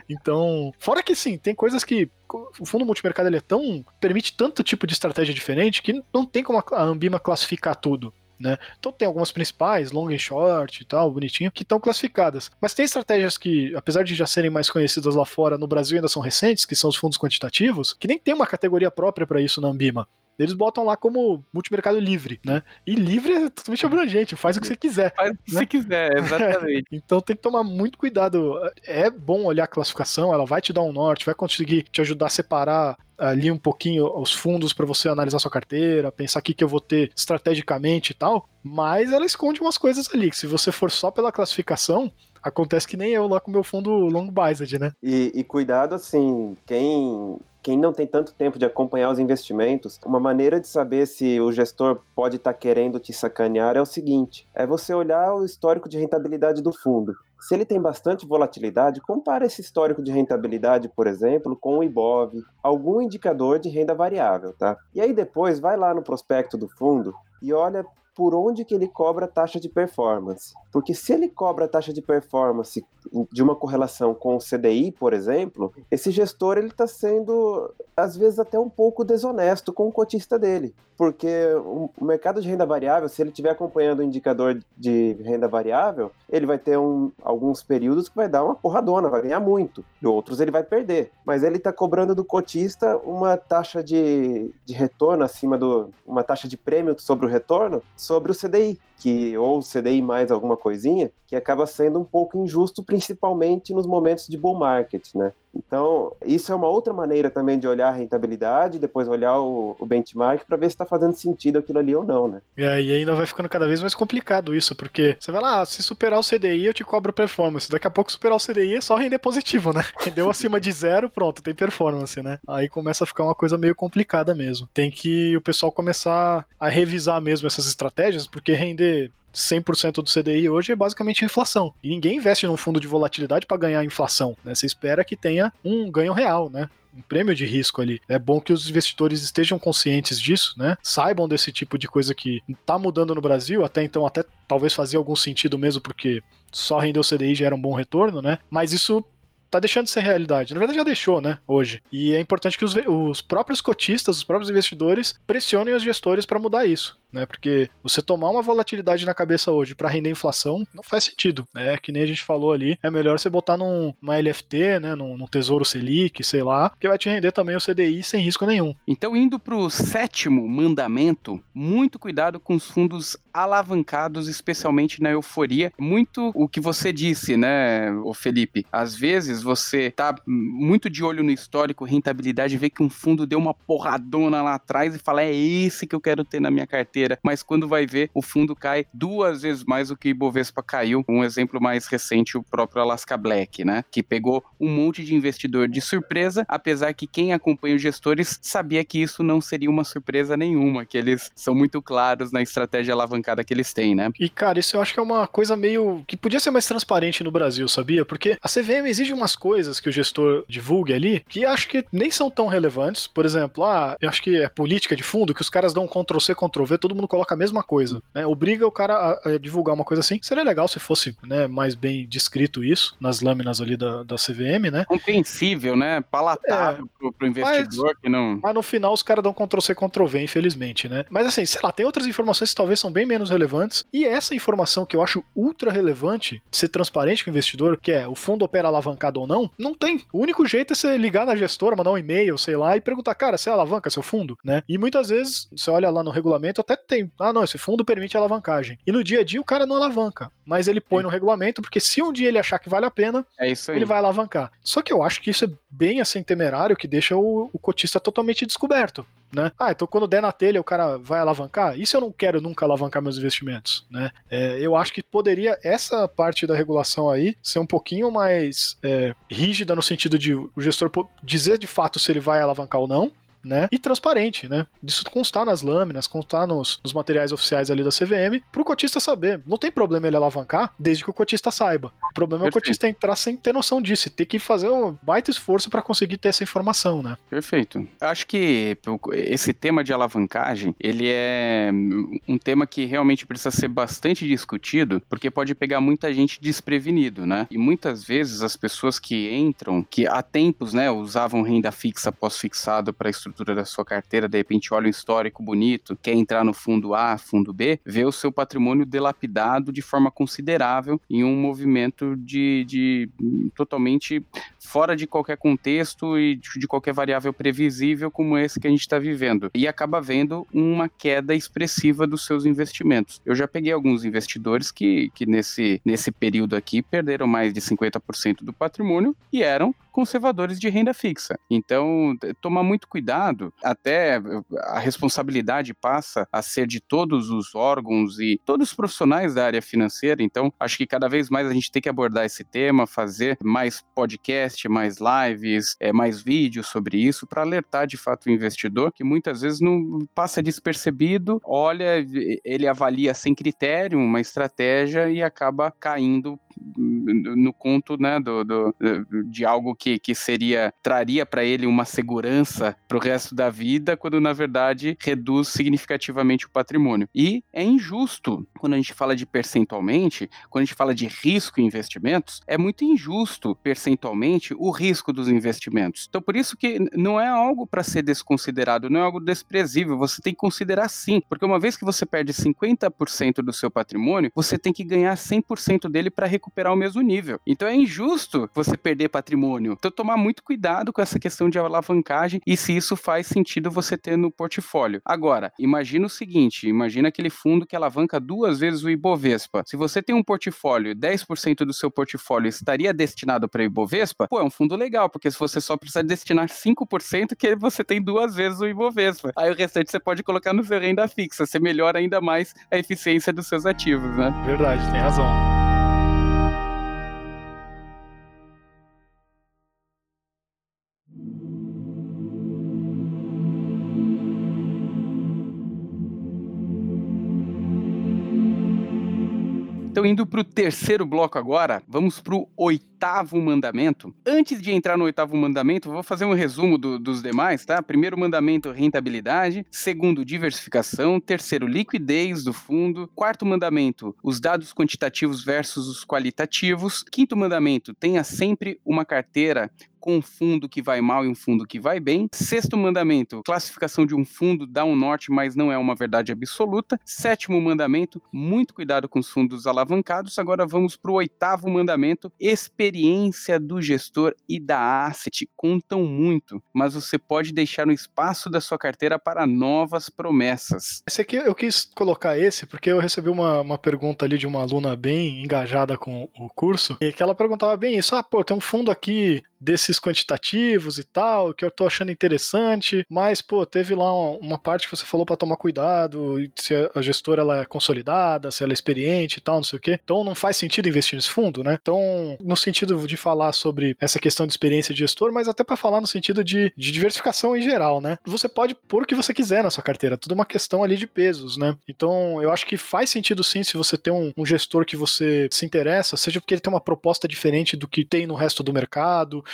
Então, fora que sim, tem coisas que o fundo multimercado ele é tão permite tanto tipo de estratégia diferente que não tem como a Ambima classificar tudo. Né? Então tem algumas principais, long e short e tal, bonitinho, que estão classificadas. Mas tem estratégias que, apesar de já serem mais conhecidas lá fora, no Brasil ainda são recentes, que são os fundos quantitativos, que nem tem uma categoria própria para isso na Ambima. Eles botam lá como multimercado livre, né? E livre é totalmente abrangente, faz o que você quiser. Faz o que né? você quiser, exatamente. então tem que tomar muito cuidado. É bom olhar a classificação, ela vai te dar um norte, vai conseguir te ajudar a separar ali um pouquinho os fundos para você analisar sua carteira, pensar o que, que eu vou ter estrategicamente e tal, mas ela esconde umas coisas ali, que se você for só pela classificação, acontece que nem eu lá com meu fundo long biased, né? E, e cuidado assim, quem quem não tem tanto tempo de acompanhar os investimentos, uma maneira de saber se o gestor pode estar tá querendo te sacanear é o seguinte: é você olhar o histórico de rentabilidade do fundo. Se ele tem bastante volatilidade, compara esse histórico de rentabilidade, por exemplo, com o IBOV, algum indicador de renda variável, tá? E aí depois vai lá no prospecto do fundo e olha por onde que ele cobra taxa de performance. Porque se ele cobra taxa de performance de uma correlação com o CDI, por exemplo, esse gestor ele está sendo às vezes até um pouco desonesto com o cotista dele, porque o mercado de renda variável, se ele estiver acompanhando o indicador de renda variável, ele vai ter um, alguns períodos que vai dar uma porradona, vai ganhar muito, e outros ele vai perder. Mas ele está cobrando do cotista uma taxa de, de retorno acima do uma taxa de prêmio sobre o retorno sobre o CDI que ou CDI mais alguma coisinha, que acaba sendo um pouco injusto, principalmente nos momentos de bull market, né? Então, isso é uma outra maneira também de olhar a rentabilidade, depois olhar o, o benchmark para ver se está fazendo sentido aquilo ali ou não, né? É, e ainda vai ficando cada vez mais complicado isso, porque você vai lá, ah, se superar o CDI, eu te cobro performance. Daqui a pouco superar o CDI é só render positivo, né? Rendeu acima de zero, pronto, tem performance, né? Aí começa a ficar uma coisa meio complicada mesmo. Tem que o pessoal começar a revisar mesmo essas estratégias, porque render 100% do CDI hoje é basicamente inflação. E ninguém investe num fundo de volatilidade para ganhar inflação. Né? Você espera que tenha um ganho real, né? um prêmio de risco ali. É bom que os investidores estejam conscientes disso, né? Saibam desse tipo de coisa que está mudando no Brasil, até então até talvez fazia algum sentido mesmo, porque só render o CDI já era um bom retorno, né? Mas isso tá deixando de ser realidade. Na verdade, já deixou, né? Hoje. E é importante que os, os próprios cotistas, os próprios investidores pressionem os gestores para mudar isso né? Porque você tomar uma volatilidade na cabeça hoje para render inflação não faz sentido, né? Que nem a gente falou ali, é melhor você botar num, numa LFT, né? Num, num Tesouro Selic, sei lá, que vai te render também o CDI sem risco nenhum. Então, indo para o sétimo mandamento, muito cuidado com os fundos alavancados, especialmente na euforia. Muito o que você disse, né, o Felipe? Às vezes você tá muito de olho no histórico, rentabilidade, vê que um fundo deu uma porradona lá atrás e fala: é esse que eu quero ter na minha carteira mas quando vai ver, o fundo cai duas vezes mais do que Ibovespa caiu. Um exemplo mais recente, o próprio Alaska Black, né? Que pegou um monte de investidor de surpresa, apesar que quem acompanha os gestores sabia que isso não seria uma surpresa nenhuma, que eles são muito claros na estratégia alavancada que eles têm, né? E, cara, isso eu acho que é uma coisa meio. que podia ser mais transparente no Brasil, sabia? Porque a CVM exige umas coisas que o gestor divulgue ali que acho que nem são tão relevantes. Por exemplo, ah, eu acho que é política de fundo, que os caras dão Ctrl-C, Ctrl-V, todo todo mundo coloca a mesma coisa, né? Obriga o cara a, a divulgar uma coisa assim. Seria legal se fosse né, mais bem descrito isso nas lâminas ali da, da CVM, né? Compreensível, né? Palatável é, pro, pro investidor mas, que não. Mas no final os caras dão Ctrl-C, Ctrl-V, infelizmente, né? Mas assim, sei lá, tem outras informações que talvez são bem menos relevantes. E essa informação que eu acho ultra relevante, ser transparente com o investidor, que é o fundo opera alavancado ou não, não tem. O único jeito é você ligar na gestora, mandar um e-mail, sei lá, e perguntar, cara, você alavanca seu fundo, né? E muitas vezes, você olha lá no regulamento, até tem, ah, não, esse fundo permite alavancagem. E no dia a dia o cara não alavanca, mas ele põe no regulamento, porque se um dia ele achar que vale a pena, é ele vai alavancar. Só que eu acho que isso é bem assim temerário, que deixa o, o cotista totalmente descoberto né? Ah, então quando der na telha o cara vai alavancar? Isso eu não quero nunca alavancar meus investimentos, né? É, eu acho que poderia essa parte da regulação aí ser um pouquinho mais é, rígida no sentido de o gestor dizer de fato se ele vai alavancar ou não, né? E transparente, né? Disso constar nas lâminas, constar nos, nos materiais oficiais ali da CVM, pro cotista saber. Não tem problema ele alavancar, desde que o cotista saiba. O problema Perfeito. é o cotista entrar sem ter noção disso, ter que fazer um baita esforço para conseguir ter essa informação, né? Perfeito. Acho que esse tema de alavancagem, ele é um tema que realmente precisa ser bastante discutido, porque pode pegar muita gente desprevenido, né? E muitas vezes as pessoas que entram, que há tempos, né, usavam renda fixa pós-fixado para estruturar estrutura da sua carteira, de repente olha um histórico bonito, quer entrar no fundo A, fundo B, vê o seu patrimônio delapidado de forma considerável em um movimento de, de totalmente fora de qualquer contexto e de qualquer variável previsível como esse que a gente está vivendo. E acaba vendo uma queda expressiva dos seus investimentos. Eu já peguei alguns investidores que, que nesse, nesse período aqui perderam mais de 50% do patrimônio e eram conservadores de renda fixa. Então, tomar muito cuidado, até a responsabilidade passa a ser de todos os órgãos e todos os profissionais da área financeira. Então, acho que cada vez mais a gente tem que abordar esse tema, fazer mais podcast, mais lives, é, mais vídeos sobre isso, para alertar de fato o investidor, que muitas vezes não passa despercebido, olha, ele avalia sem critério uma estratégia e acaba caindo no conto né, do, do, de algo que, que seria traria para ele uma segurança para o resto da vida, quando na verdade reduz significativamente o patrimônio. E é injusto quando a gente fala de percentualmente, quando a gente fala de risco em investimentos, é muito injusto percentualmente o risco dos investimentos. Então por isso que não é algo para ser desconsiderado, não é algo desprezível, você tem que considerar sim, porque uma vez que você perde 50% do seu patrimônio, você tem que ganhar 100% dele para recuperar o mesmo nível. Então é injusto você perder patrimônio. Então tomar muito cuidado com essa questão de alavancagem e se isso faz sentido você ter no portfólio. Agora, imagina o seguinte, imagina aquele fundo que alavanca duas vezes o Ibovespa. Se você tem um portfólio, 10% do seu portfólio estaria destinado para o Ibovespa, pô, é um fundo legal, porque se você só precisa destinar 5%, que você tem duas vezes o Ibovespa. Aí o restante você pode colocar no seu renda fixa, você melhora ainda mais a eficiência dos seus ativos, né? Verdade, tem razão. Então, indo para o terceiro bloco agora, vamos para o oitavo mandamento. Antes de entrar no oitavo mandamento, vou fazer um resumo do, dos demais, tá? Primeiro mandamento, rentabilidade. Segundo, diversificação. Terceiro, liquidez do fundo. Quarto mandamento, os dados quantitativos versus os qualitativos. Quinto mandamento, tenha sempre uma carteira com um fundo que vai mal e um fundo que vai bem. Sexto mandamento, classificação de um fundo dá um norte, mas não é uma verdade absoluta. Sétimo mandamento, muito cuidado com os fundos alavancados. Agora vamos para o oitavo mandamento, experiência do gestor e da asset contam muito, mas você pode deixar um espaço da sua carteira para novas promessas. Esse aqui eu quis colocar esse porque eu recebi uma, uma pergunta ali de uma aluna bem engajada com o curso e que ela perguntava bem isso, ah, pô, tem um fundo aqui desses quantitativos e tal, que eu tô achando interessante, mas, pô, teve lá uma, uma parte que você falou para tomar cuidado, se a gestora ela é consolidada, se ela é experiente e tal, não sei o quê. Então não faz sentido investir nesse fundo, né? Então, no sentido de falar sobre essa questão de experiência de gestor, mas até para falar no sentido de, de diversificação em geral, né? Você pode pôr o que você quiser na sua carteira, tudo uma questão ali de pesos, né? Então, eu acho que faz sentido sim se você tem um, um gestor que você se interessa, seja porque ele tem uma proposta diferente do que tem no resto do mercado,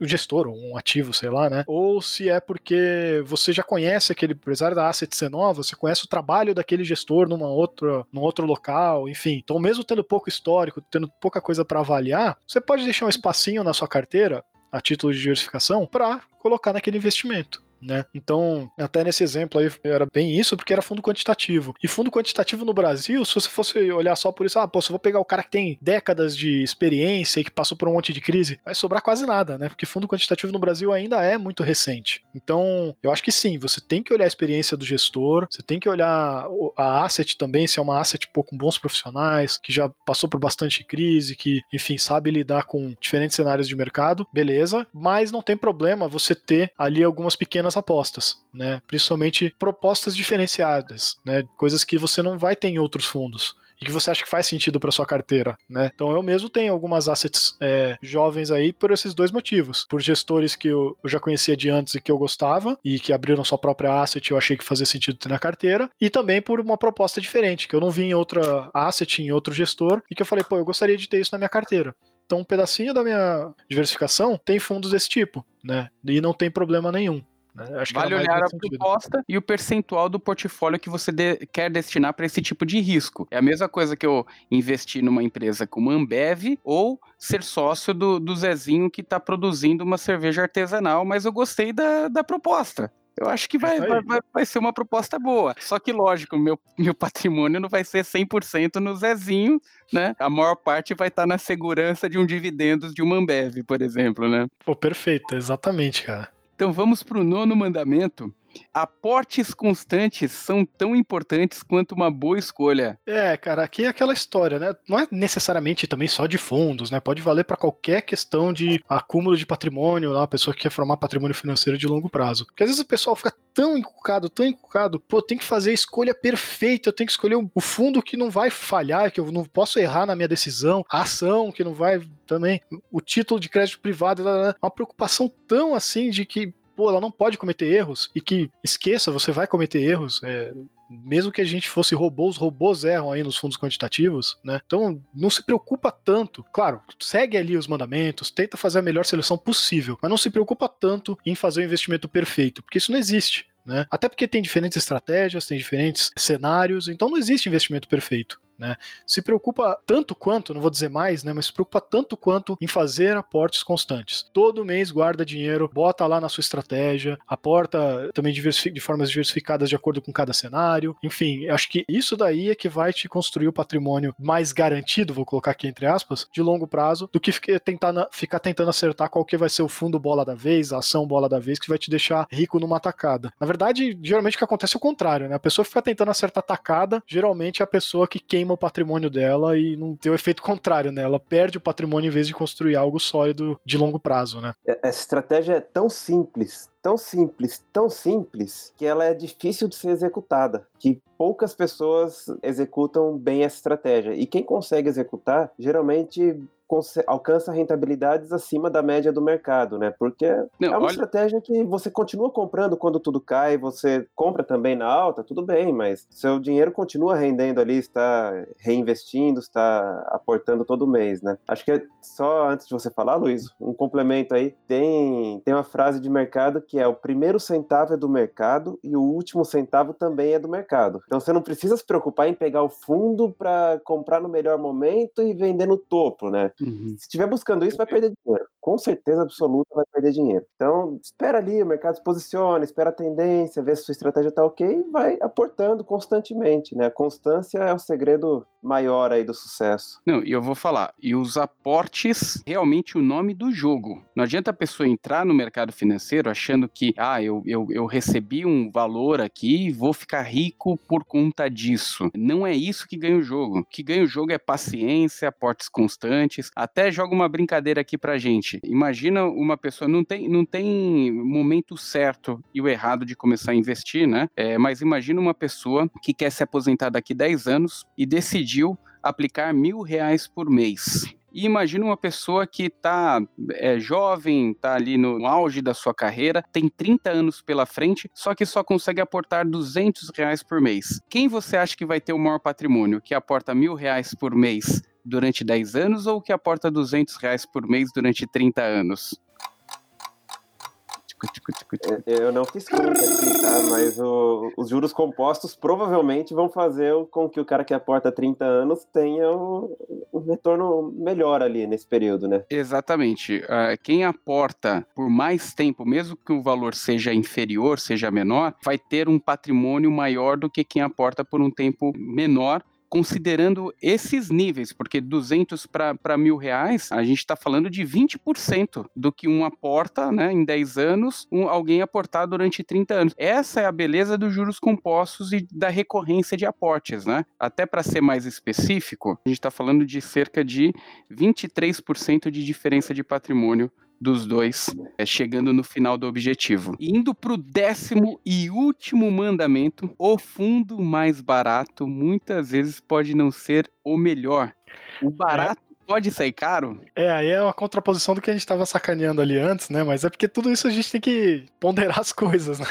o gestor, um ativo, sei lá, né? Ou se é porque você já conhece aquele empresário da Asset C9, você conhece o trabalho daquele gestor numa outra, num outro local, enfim. Então, mesmo tendo pouco histórico, tendo pouca coisa para avaliar, você pode deixar um espacinho na sua carteira a título de diversificação para colocar naquele investimento né? Então, até nesse exemplo aí era bem isso, porque era fundo quantitativo. E fundo quantitativo no Brasil, se você fosse olhar só por isso, ah, pô, se eu vou pegar o cara que tem décadas de experiência e que passou por um monte de crise, vai sobrar quase nada, né? Porque fundo quantitativo no Brasil ainda é muito recente. Então, eu acho que sim, você tem que olhar a experiência do gestor, você tem que olhar a asset também, se é uma asset pô, com bons profissionais, que já passou por bastante crise, que, enfim, sabe lidar com diferentes cenários de mercado, beleza, mas não tem problema você ter ali algumas pequenas apostas, né? Principalmente propostas diferenciadas, né? Coisas que você não vai ter em outros fundos e que você acha que faz sentido para sua carteira, né? Então eu mesmo tenho algumas assets é, jovens aí por esses dois motivos, por gestores que eu, eu, já conhecia de antes e que eu gostava e que abriram sua própria asset, eu achei que fazia sentido ter na carteira, e também por uma proposta diferente que eu não vi em outra asset, em outro gestor e que eu falei, pô, eu gostaria de ter isso na minha carteira. Então um pedacinho da minha diversificação tem fundos desse tipo, né? E não tem problema nenhum. Né? vale olhar a proposta e o percentual do portfólio que você de, quer destinar para esse tipo de risco. É a mesma coisa que eu investir numa empresa como Ambev ou ser sócio do, do Zezinho que está produzindo uma cerveja artesanal, mas eu gostei da, da proposta. Eu acho que vai, vai, vai, vai, ser uma proposta boa. Só que, lógico, meu, meu patrimônio não vai ser 100% no Zezinho, né? A maior parte vai estar tá na segurança de um dividendos de uma Ambev, por exemplo, né? Pô, perfeito, exatamente, cara. Então vamos para o nono mandamento, aportes constantes são tão importantes quanto uma boa escolha. É, cara, aqui é aquela história, né? Não é necessariamente também só de fundos, né? Pode valer para qualquer questão de acúmulo de patrimônio, lá, a pessoa que quer formar patrimônio financeiro de longo prazo. Porque às vezes o pessoal fica tão encucado, tão encucado, pô, tem que fazer a escolha perfeita, eu tenho que escolher o fundo que não vai falhar, que eu não posso errar na minha decisão, a ação que não vai também, o título de crédito privado, uma preocupação tão assim de que pô, ela não pode cometer erros e que esqueça, você vai cometer erros. É, mesmo que a gente fosse robôs, robôs erram aí nos fundos quantitativos, né? Então não se preocupa tanto. Claro, segue ali os mandamentos, tenta fazer a melhor seleção possível, mas não se preocupa tanto em fazer o investimento perfeito, porque isso não existe. Né? Até porque tem diferentes estratégias, tem diferentes cenários, então não existe investimento perfeito. Né? Se preocupa tanto quanto, não vou dizer mais, né, mas se preocupa tanto quanto em fazer aportes constantes. Todo mês guarda dinheiro, bota lá na sua estratégia, aporta também de formas diversificadas de acordo com cada cenário. Enfim, acho que isso daí é que vai te construir o patrimônio mais garantido, vou colocar aqui entre aspas, de longo prazo, do que tentar, ficar tentando acertar qual que vai ser o fundo bola da vez, a ação bola da vez, que vai te deixar rico numa tacada. Na verdade, geralmente o que acontece é o contrário, né? A pessoa fica tentando acertar tacada, geralmente é a pessoa que queima queima o patrimônio dela e não tem o efeito contrário, né? Ela perde o patrimônio em vez de construir algo sólido de longo prazo, né? Essa estratégia é tão simples, tão simples, tão simples, que ela é difícil de ser executada. Que poucas pessoas executam bem essa estratégia. E quem consegue executar, geralmente alcança rentabilidades acima da média do mercado, né? Porque Não, é uma olha... estratégia que você continua comprando quando tudo cai, você compra também na alta, tudo bem, mas seu dinheiro continua rendendo ali, está reinvestindo, está aportando todo mês, né? Acho que é só antes de você falar, Luiz, um complemento aí, tem, tem uma frase de mercado que é o primeiro centavo é do mercado e o último centavo também é do mercado. Então você não precisa se preocupar em pegar o fundo para comprar no melhor momento e vender no topo, né? Uhum. Se estiver buscando isso, vai perder dinheiro. Com certeza absoluta vai perder dinheiro. Então, espera ali, o mercado se posiciona, espera a tendência, vê se sua estratégia está ok e vai aportando constantemente, né? A constância é o segredo maior aí do sucesso. Não, e eu vou falar, e os aportes, realmente o nome do jogo. Não adianta a pessoa entrar no mercado financeiro achando que, ah, eu, eu, eu recebi um valor aqui e vou ficar rico por conta disso. Não é isso que ganha o jogo. O que ganha o jogo é paciência, aportes constantes, até joga uma brincadeira aqui pra gente. Imagina uma pessoa, não tem, não tem momento certo e o errado de começar a investir, né? É, mas imagina uma pessoa que quer se aposentar daqui 10 anos e decidiu aplicar mil reais por mês. E imagina uma pessoa que está é, jovem, está ali no auge da sua carreira, tem 30 anos pela frente, só que só consegue aportar 200 reais por mês. Quem você acha que vai ter o maior patrimônio? Que aporta mil reais por mês durante 10 anos ou que aporta 200 reais por mês durante 30 anos? Eu não fiz conta aqui, tá? Mas o- os juros compostos provavelmente vão fazer com que o cara que aporta 30 anos tenha um, um retorno melhor ali nesse período, né? Exatamente. Ah, quem aporta por mais tempo, mesmo que o valor seja inferior, seja menor, vai ter um patrimônio maior do que quem aporta por um tempo menor. Considerando esses níveis, porque 200 para mil reais, a gente está falando de 20% do que um aporta né, em 10 anos, um, alguém aportar durante 30 anos. Essa é a beleza dos juros compostos e da recorrência de aportes. Né? Até para ser mais específico, a gente está falando de cerca de 23% de diferença de patrimônio dos dois, é, chegando no final do objetivo. Indo para o décimo e último mandamento, o fundo mais barato muitas vezes pode não ser o melhor. O barato pode sair caro? É, aí é uma contraposição do que a gente tava sacaneando ali antes, né? Mas é porque tudo isso a gente tem que ponderar as coisas, né?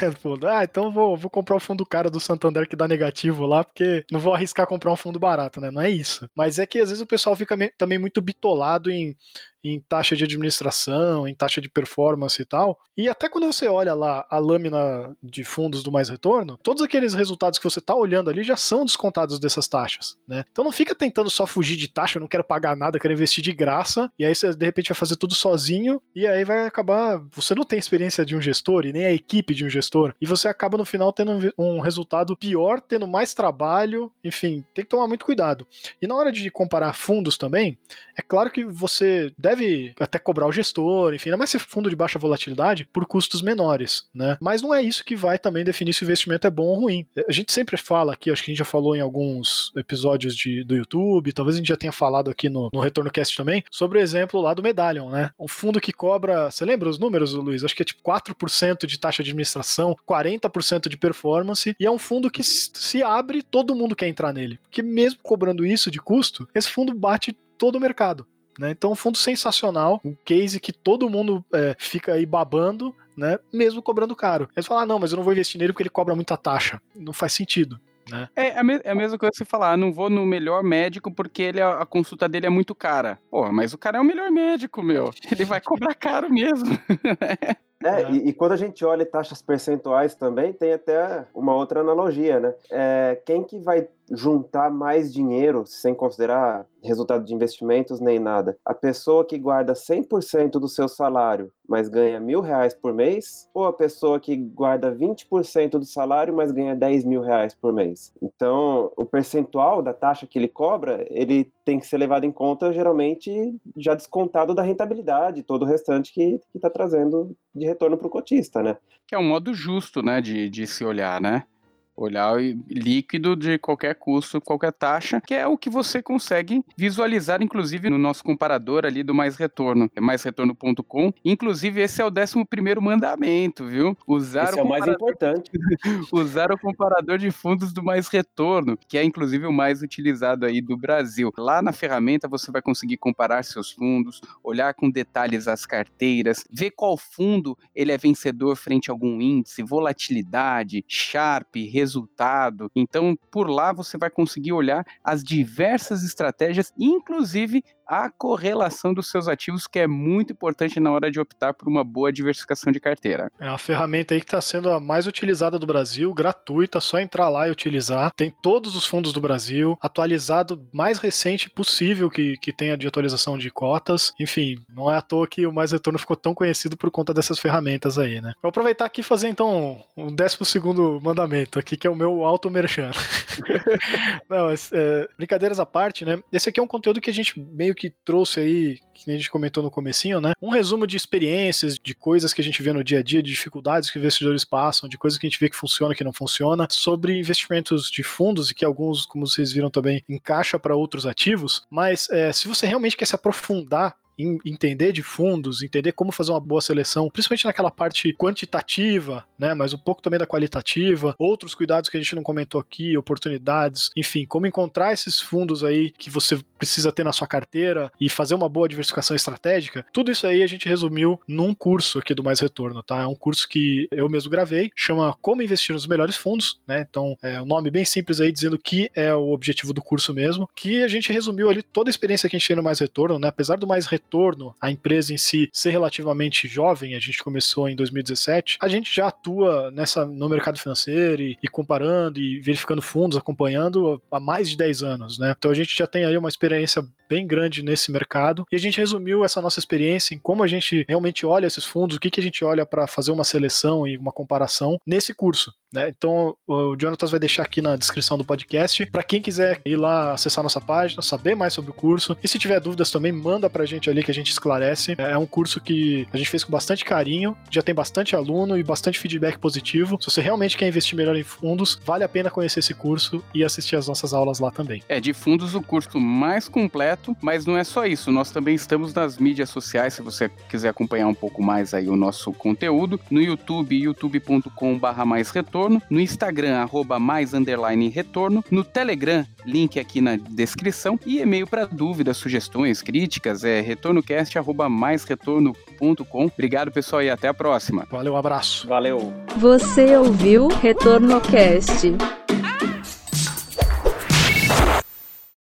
Ah, então vou, vou comprar o fundo caro do Santander que dá negativo lá, porque não vou arriscar comprar um fundo barato, né? Não é isso. Mas é que às vezes o pessoal fica também muito bitolado em, em taxa de administração, em taxa de performance e tal. E até quando você olha lá a lâmina de fundos do mais retorno, todos aqueles resultados que você tá olhando ali já são descontados dessas taxas, né? Então não fica tentando só fugir de taxa, eu não quero pagar nada, quero investir de graça, e aí você de repente vai fazer tudo sozinho, e aí vai acabar. Você não tem experiência de um gestor e nem a equipe de um gestor, e você acaba no final tendo um resultado pior, tendo mais trabalho, enfim, tem que tomar muito cuidado. E na hora de comparar fundos também, é claro que você deve até cobrar o gestor, enfim, ainda mais se fundo de baixa volatilidade, por custos menores, né? Mas não é isso que vai também definir se o investimento é bom ou ruim. A gente sempre fala aqui, acho que a gente já falou em alguns episódios de, do YouTube, talvez a gente já tenha falado aqui no, no Retorno Cast também, sobre o exemplo lá do Medallion, né? Um fundo que cobra, você lembra os números, Luiz? Acho que é tipo 4% de taxa de administração, 40% de performance, e é um fundo que se abre, todo mundo quer entrar nele. Porque mesmo cobrando isso de custo, esse fundo bate todo o mercado. Né? Então, um fundo sensacional, um case que todo mundo é, fica aí babando, né? mesmo cobrando caro. Eles falam, ah, não, mas eu não vou investir nele porque ele cobra muita taxa. Não faz sentido. Né? É a, me- é a mesma coisa que você falar, ah, não vou no melhor médico porque ele, a, a consulta dele é muito cara. Pô, mas o cara é o melhor médico, meu. Ele vai cobrar caro mesmo. É, É. E, e quando a gente olha taxas percentuais também, tem até uma outra analogia, né? É, quem que vai juntar mais dinheiro, sem considerar resultado de investimentos nem nada? A pessoa que guarda 100% do seu salário, mas ganha mil reais por mês? Ou a pessoa que guarda 20% do salário, mas ganha 10 mil reais por mês? Então, o percentual da taxa que ele cobra, ele tem que ser levado em conta, geralmente, já descontado da rentabilidade, todo o restante que está trazendo de retorno para o cotista, né? Que é um modo justo, né, de, de se olhar, né? Olhar o líquido de qualquer custo, qualquer taxa, que é o que você consegue visualizar, inclusive, no nosso comparador ali do Mais Retorno, é maisretorno.com. Inclusive, esse é o 11 primeiro mandamento, viu? Usar Esse é o mais importante. usar o comparador de fundos do Mais Retorno, que é inclusive o mais utilizado aí do Brasil. Lá na ferramenta você vai conseguir comparar seus fundos, olhar com detalhes as carteiras, ver qual fundo ele é vencedor frente a algum índice, volatilidade, Sharp, resultado. Então, por lá você vai conseguir olhar as diversas estratégias, inclusive a correlação dos seus ativos, que é muito importante na hora de optar por uma boa diversificação de carteira. É uma ferramenta aí que está sendo a mais utilizada do Brasil, gratuita, só entrar lá e utilizar. Tem todos os fundos do Brasil, atualizado mais recente possível que, que tenha de atualização de cotas. Enfim, não é à toa que o Mais Retorno ficou tão conhecido por conta dessas ferramentas aí, né? Vou aproveitar aqui e fazer então um décimo segundo mandamento aqui, que é o meu auto-merchan. Não, mas, é, brincadeiras à parte, né? Esse aqui é um conteúdo que a gente meio que trouxe aí, que a gente comentou no comecinho, né? Um resumo de experiências, de coisas que a gente vê no dia a dia, de dificuldades que investidores passam, de coisas que a gente vê que funciona, que não funciona, sobre investimentos de fundos e que alguns, como vocês viram também, encaixa para outros ativos. Mas é, se você realmente quer se aprofundar entender de fundos, entender como fazer uma boa seleção, principalmente naquela parte quantitativa, né, mas um pouco também da qualitativa, outros cuidados que a gente não comentou aqui, oportunidades, enfim, como encontrar esses fundos aí que você precisa ter na sua carteira e fazer uma boa diversificação estratégica, tudo isso aí a gente resumiu num curso aqui do Mais Retorno, tá? É um curso que eu mesmo gravei, chama Como Investir nos Melhores Fundos, né? Então, é um nome bem simples aí, dizendo que é o objetivo do curso mesmo, que a gente resumiu ali toda a experiência que a gente tem no Mais Retorno, né? Apesar do Mais Retorno retorno à empresa em si ser relativamente jovem, a gente começou em 2017, a gente já atua nessa no mercado financeiro e, e comparando e verificando fundos, acompanhando há mais de 10 anos, né? Então a gente já tem aí uma experiência bem grande nesse mercado e a gente resumiu essa nossa experiência em como a gente realmente olha esses fundos, o que, que a gente olha para fazer uma seleção e uma comparação nesse curso. Né? Então, o Jonathan vai deixar aqui na descrição do podcast para quem quiser ir lá acessar nossa página, saber mais sobre o curso. E se tiver dúvidas também, manda para a gente ali que a gente esclarece. É um curso que a gente fez com bastante carinho, já tem bastante aluno e bastante feedback positivo. Se você realmente quer investir melhor em fundos, vale a pena conhecer esse curso e assistir as nossas aulas lá também. É, de fundos o curso mais completo, mas não é só isso. Nós também estamos nas mídias sociais, se você quiser acompanhar um pouco mais aí o nosso conteúdo, no YouTube, youtube.com/barra mais retorno retorno, no Instagram, arroba mais underline retorno, no Telegram, link aqui na descrição, e e-mail para dúvidas, sugestões, críticas, é retornocast, arroba mais retorno.com. Obrigado, pessoal, e até a próxima. Valeu, um abraço. Valeu. Você ouviu Retornocast.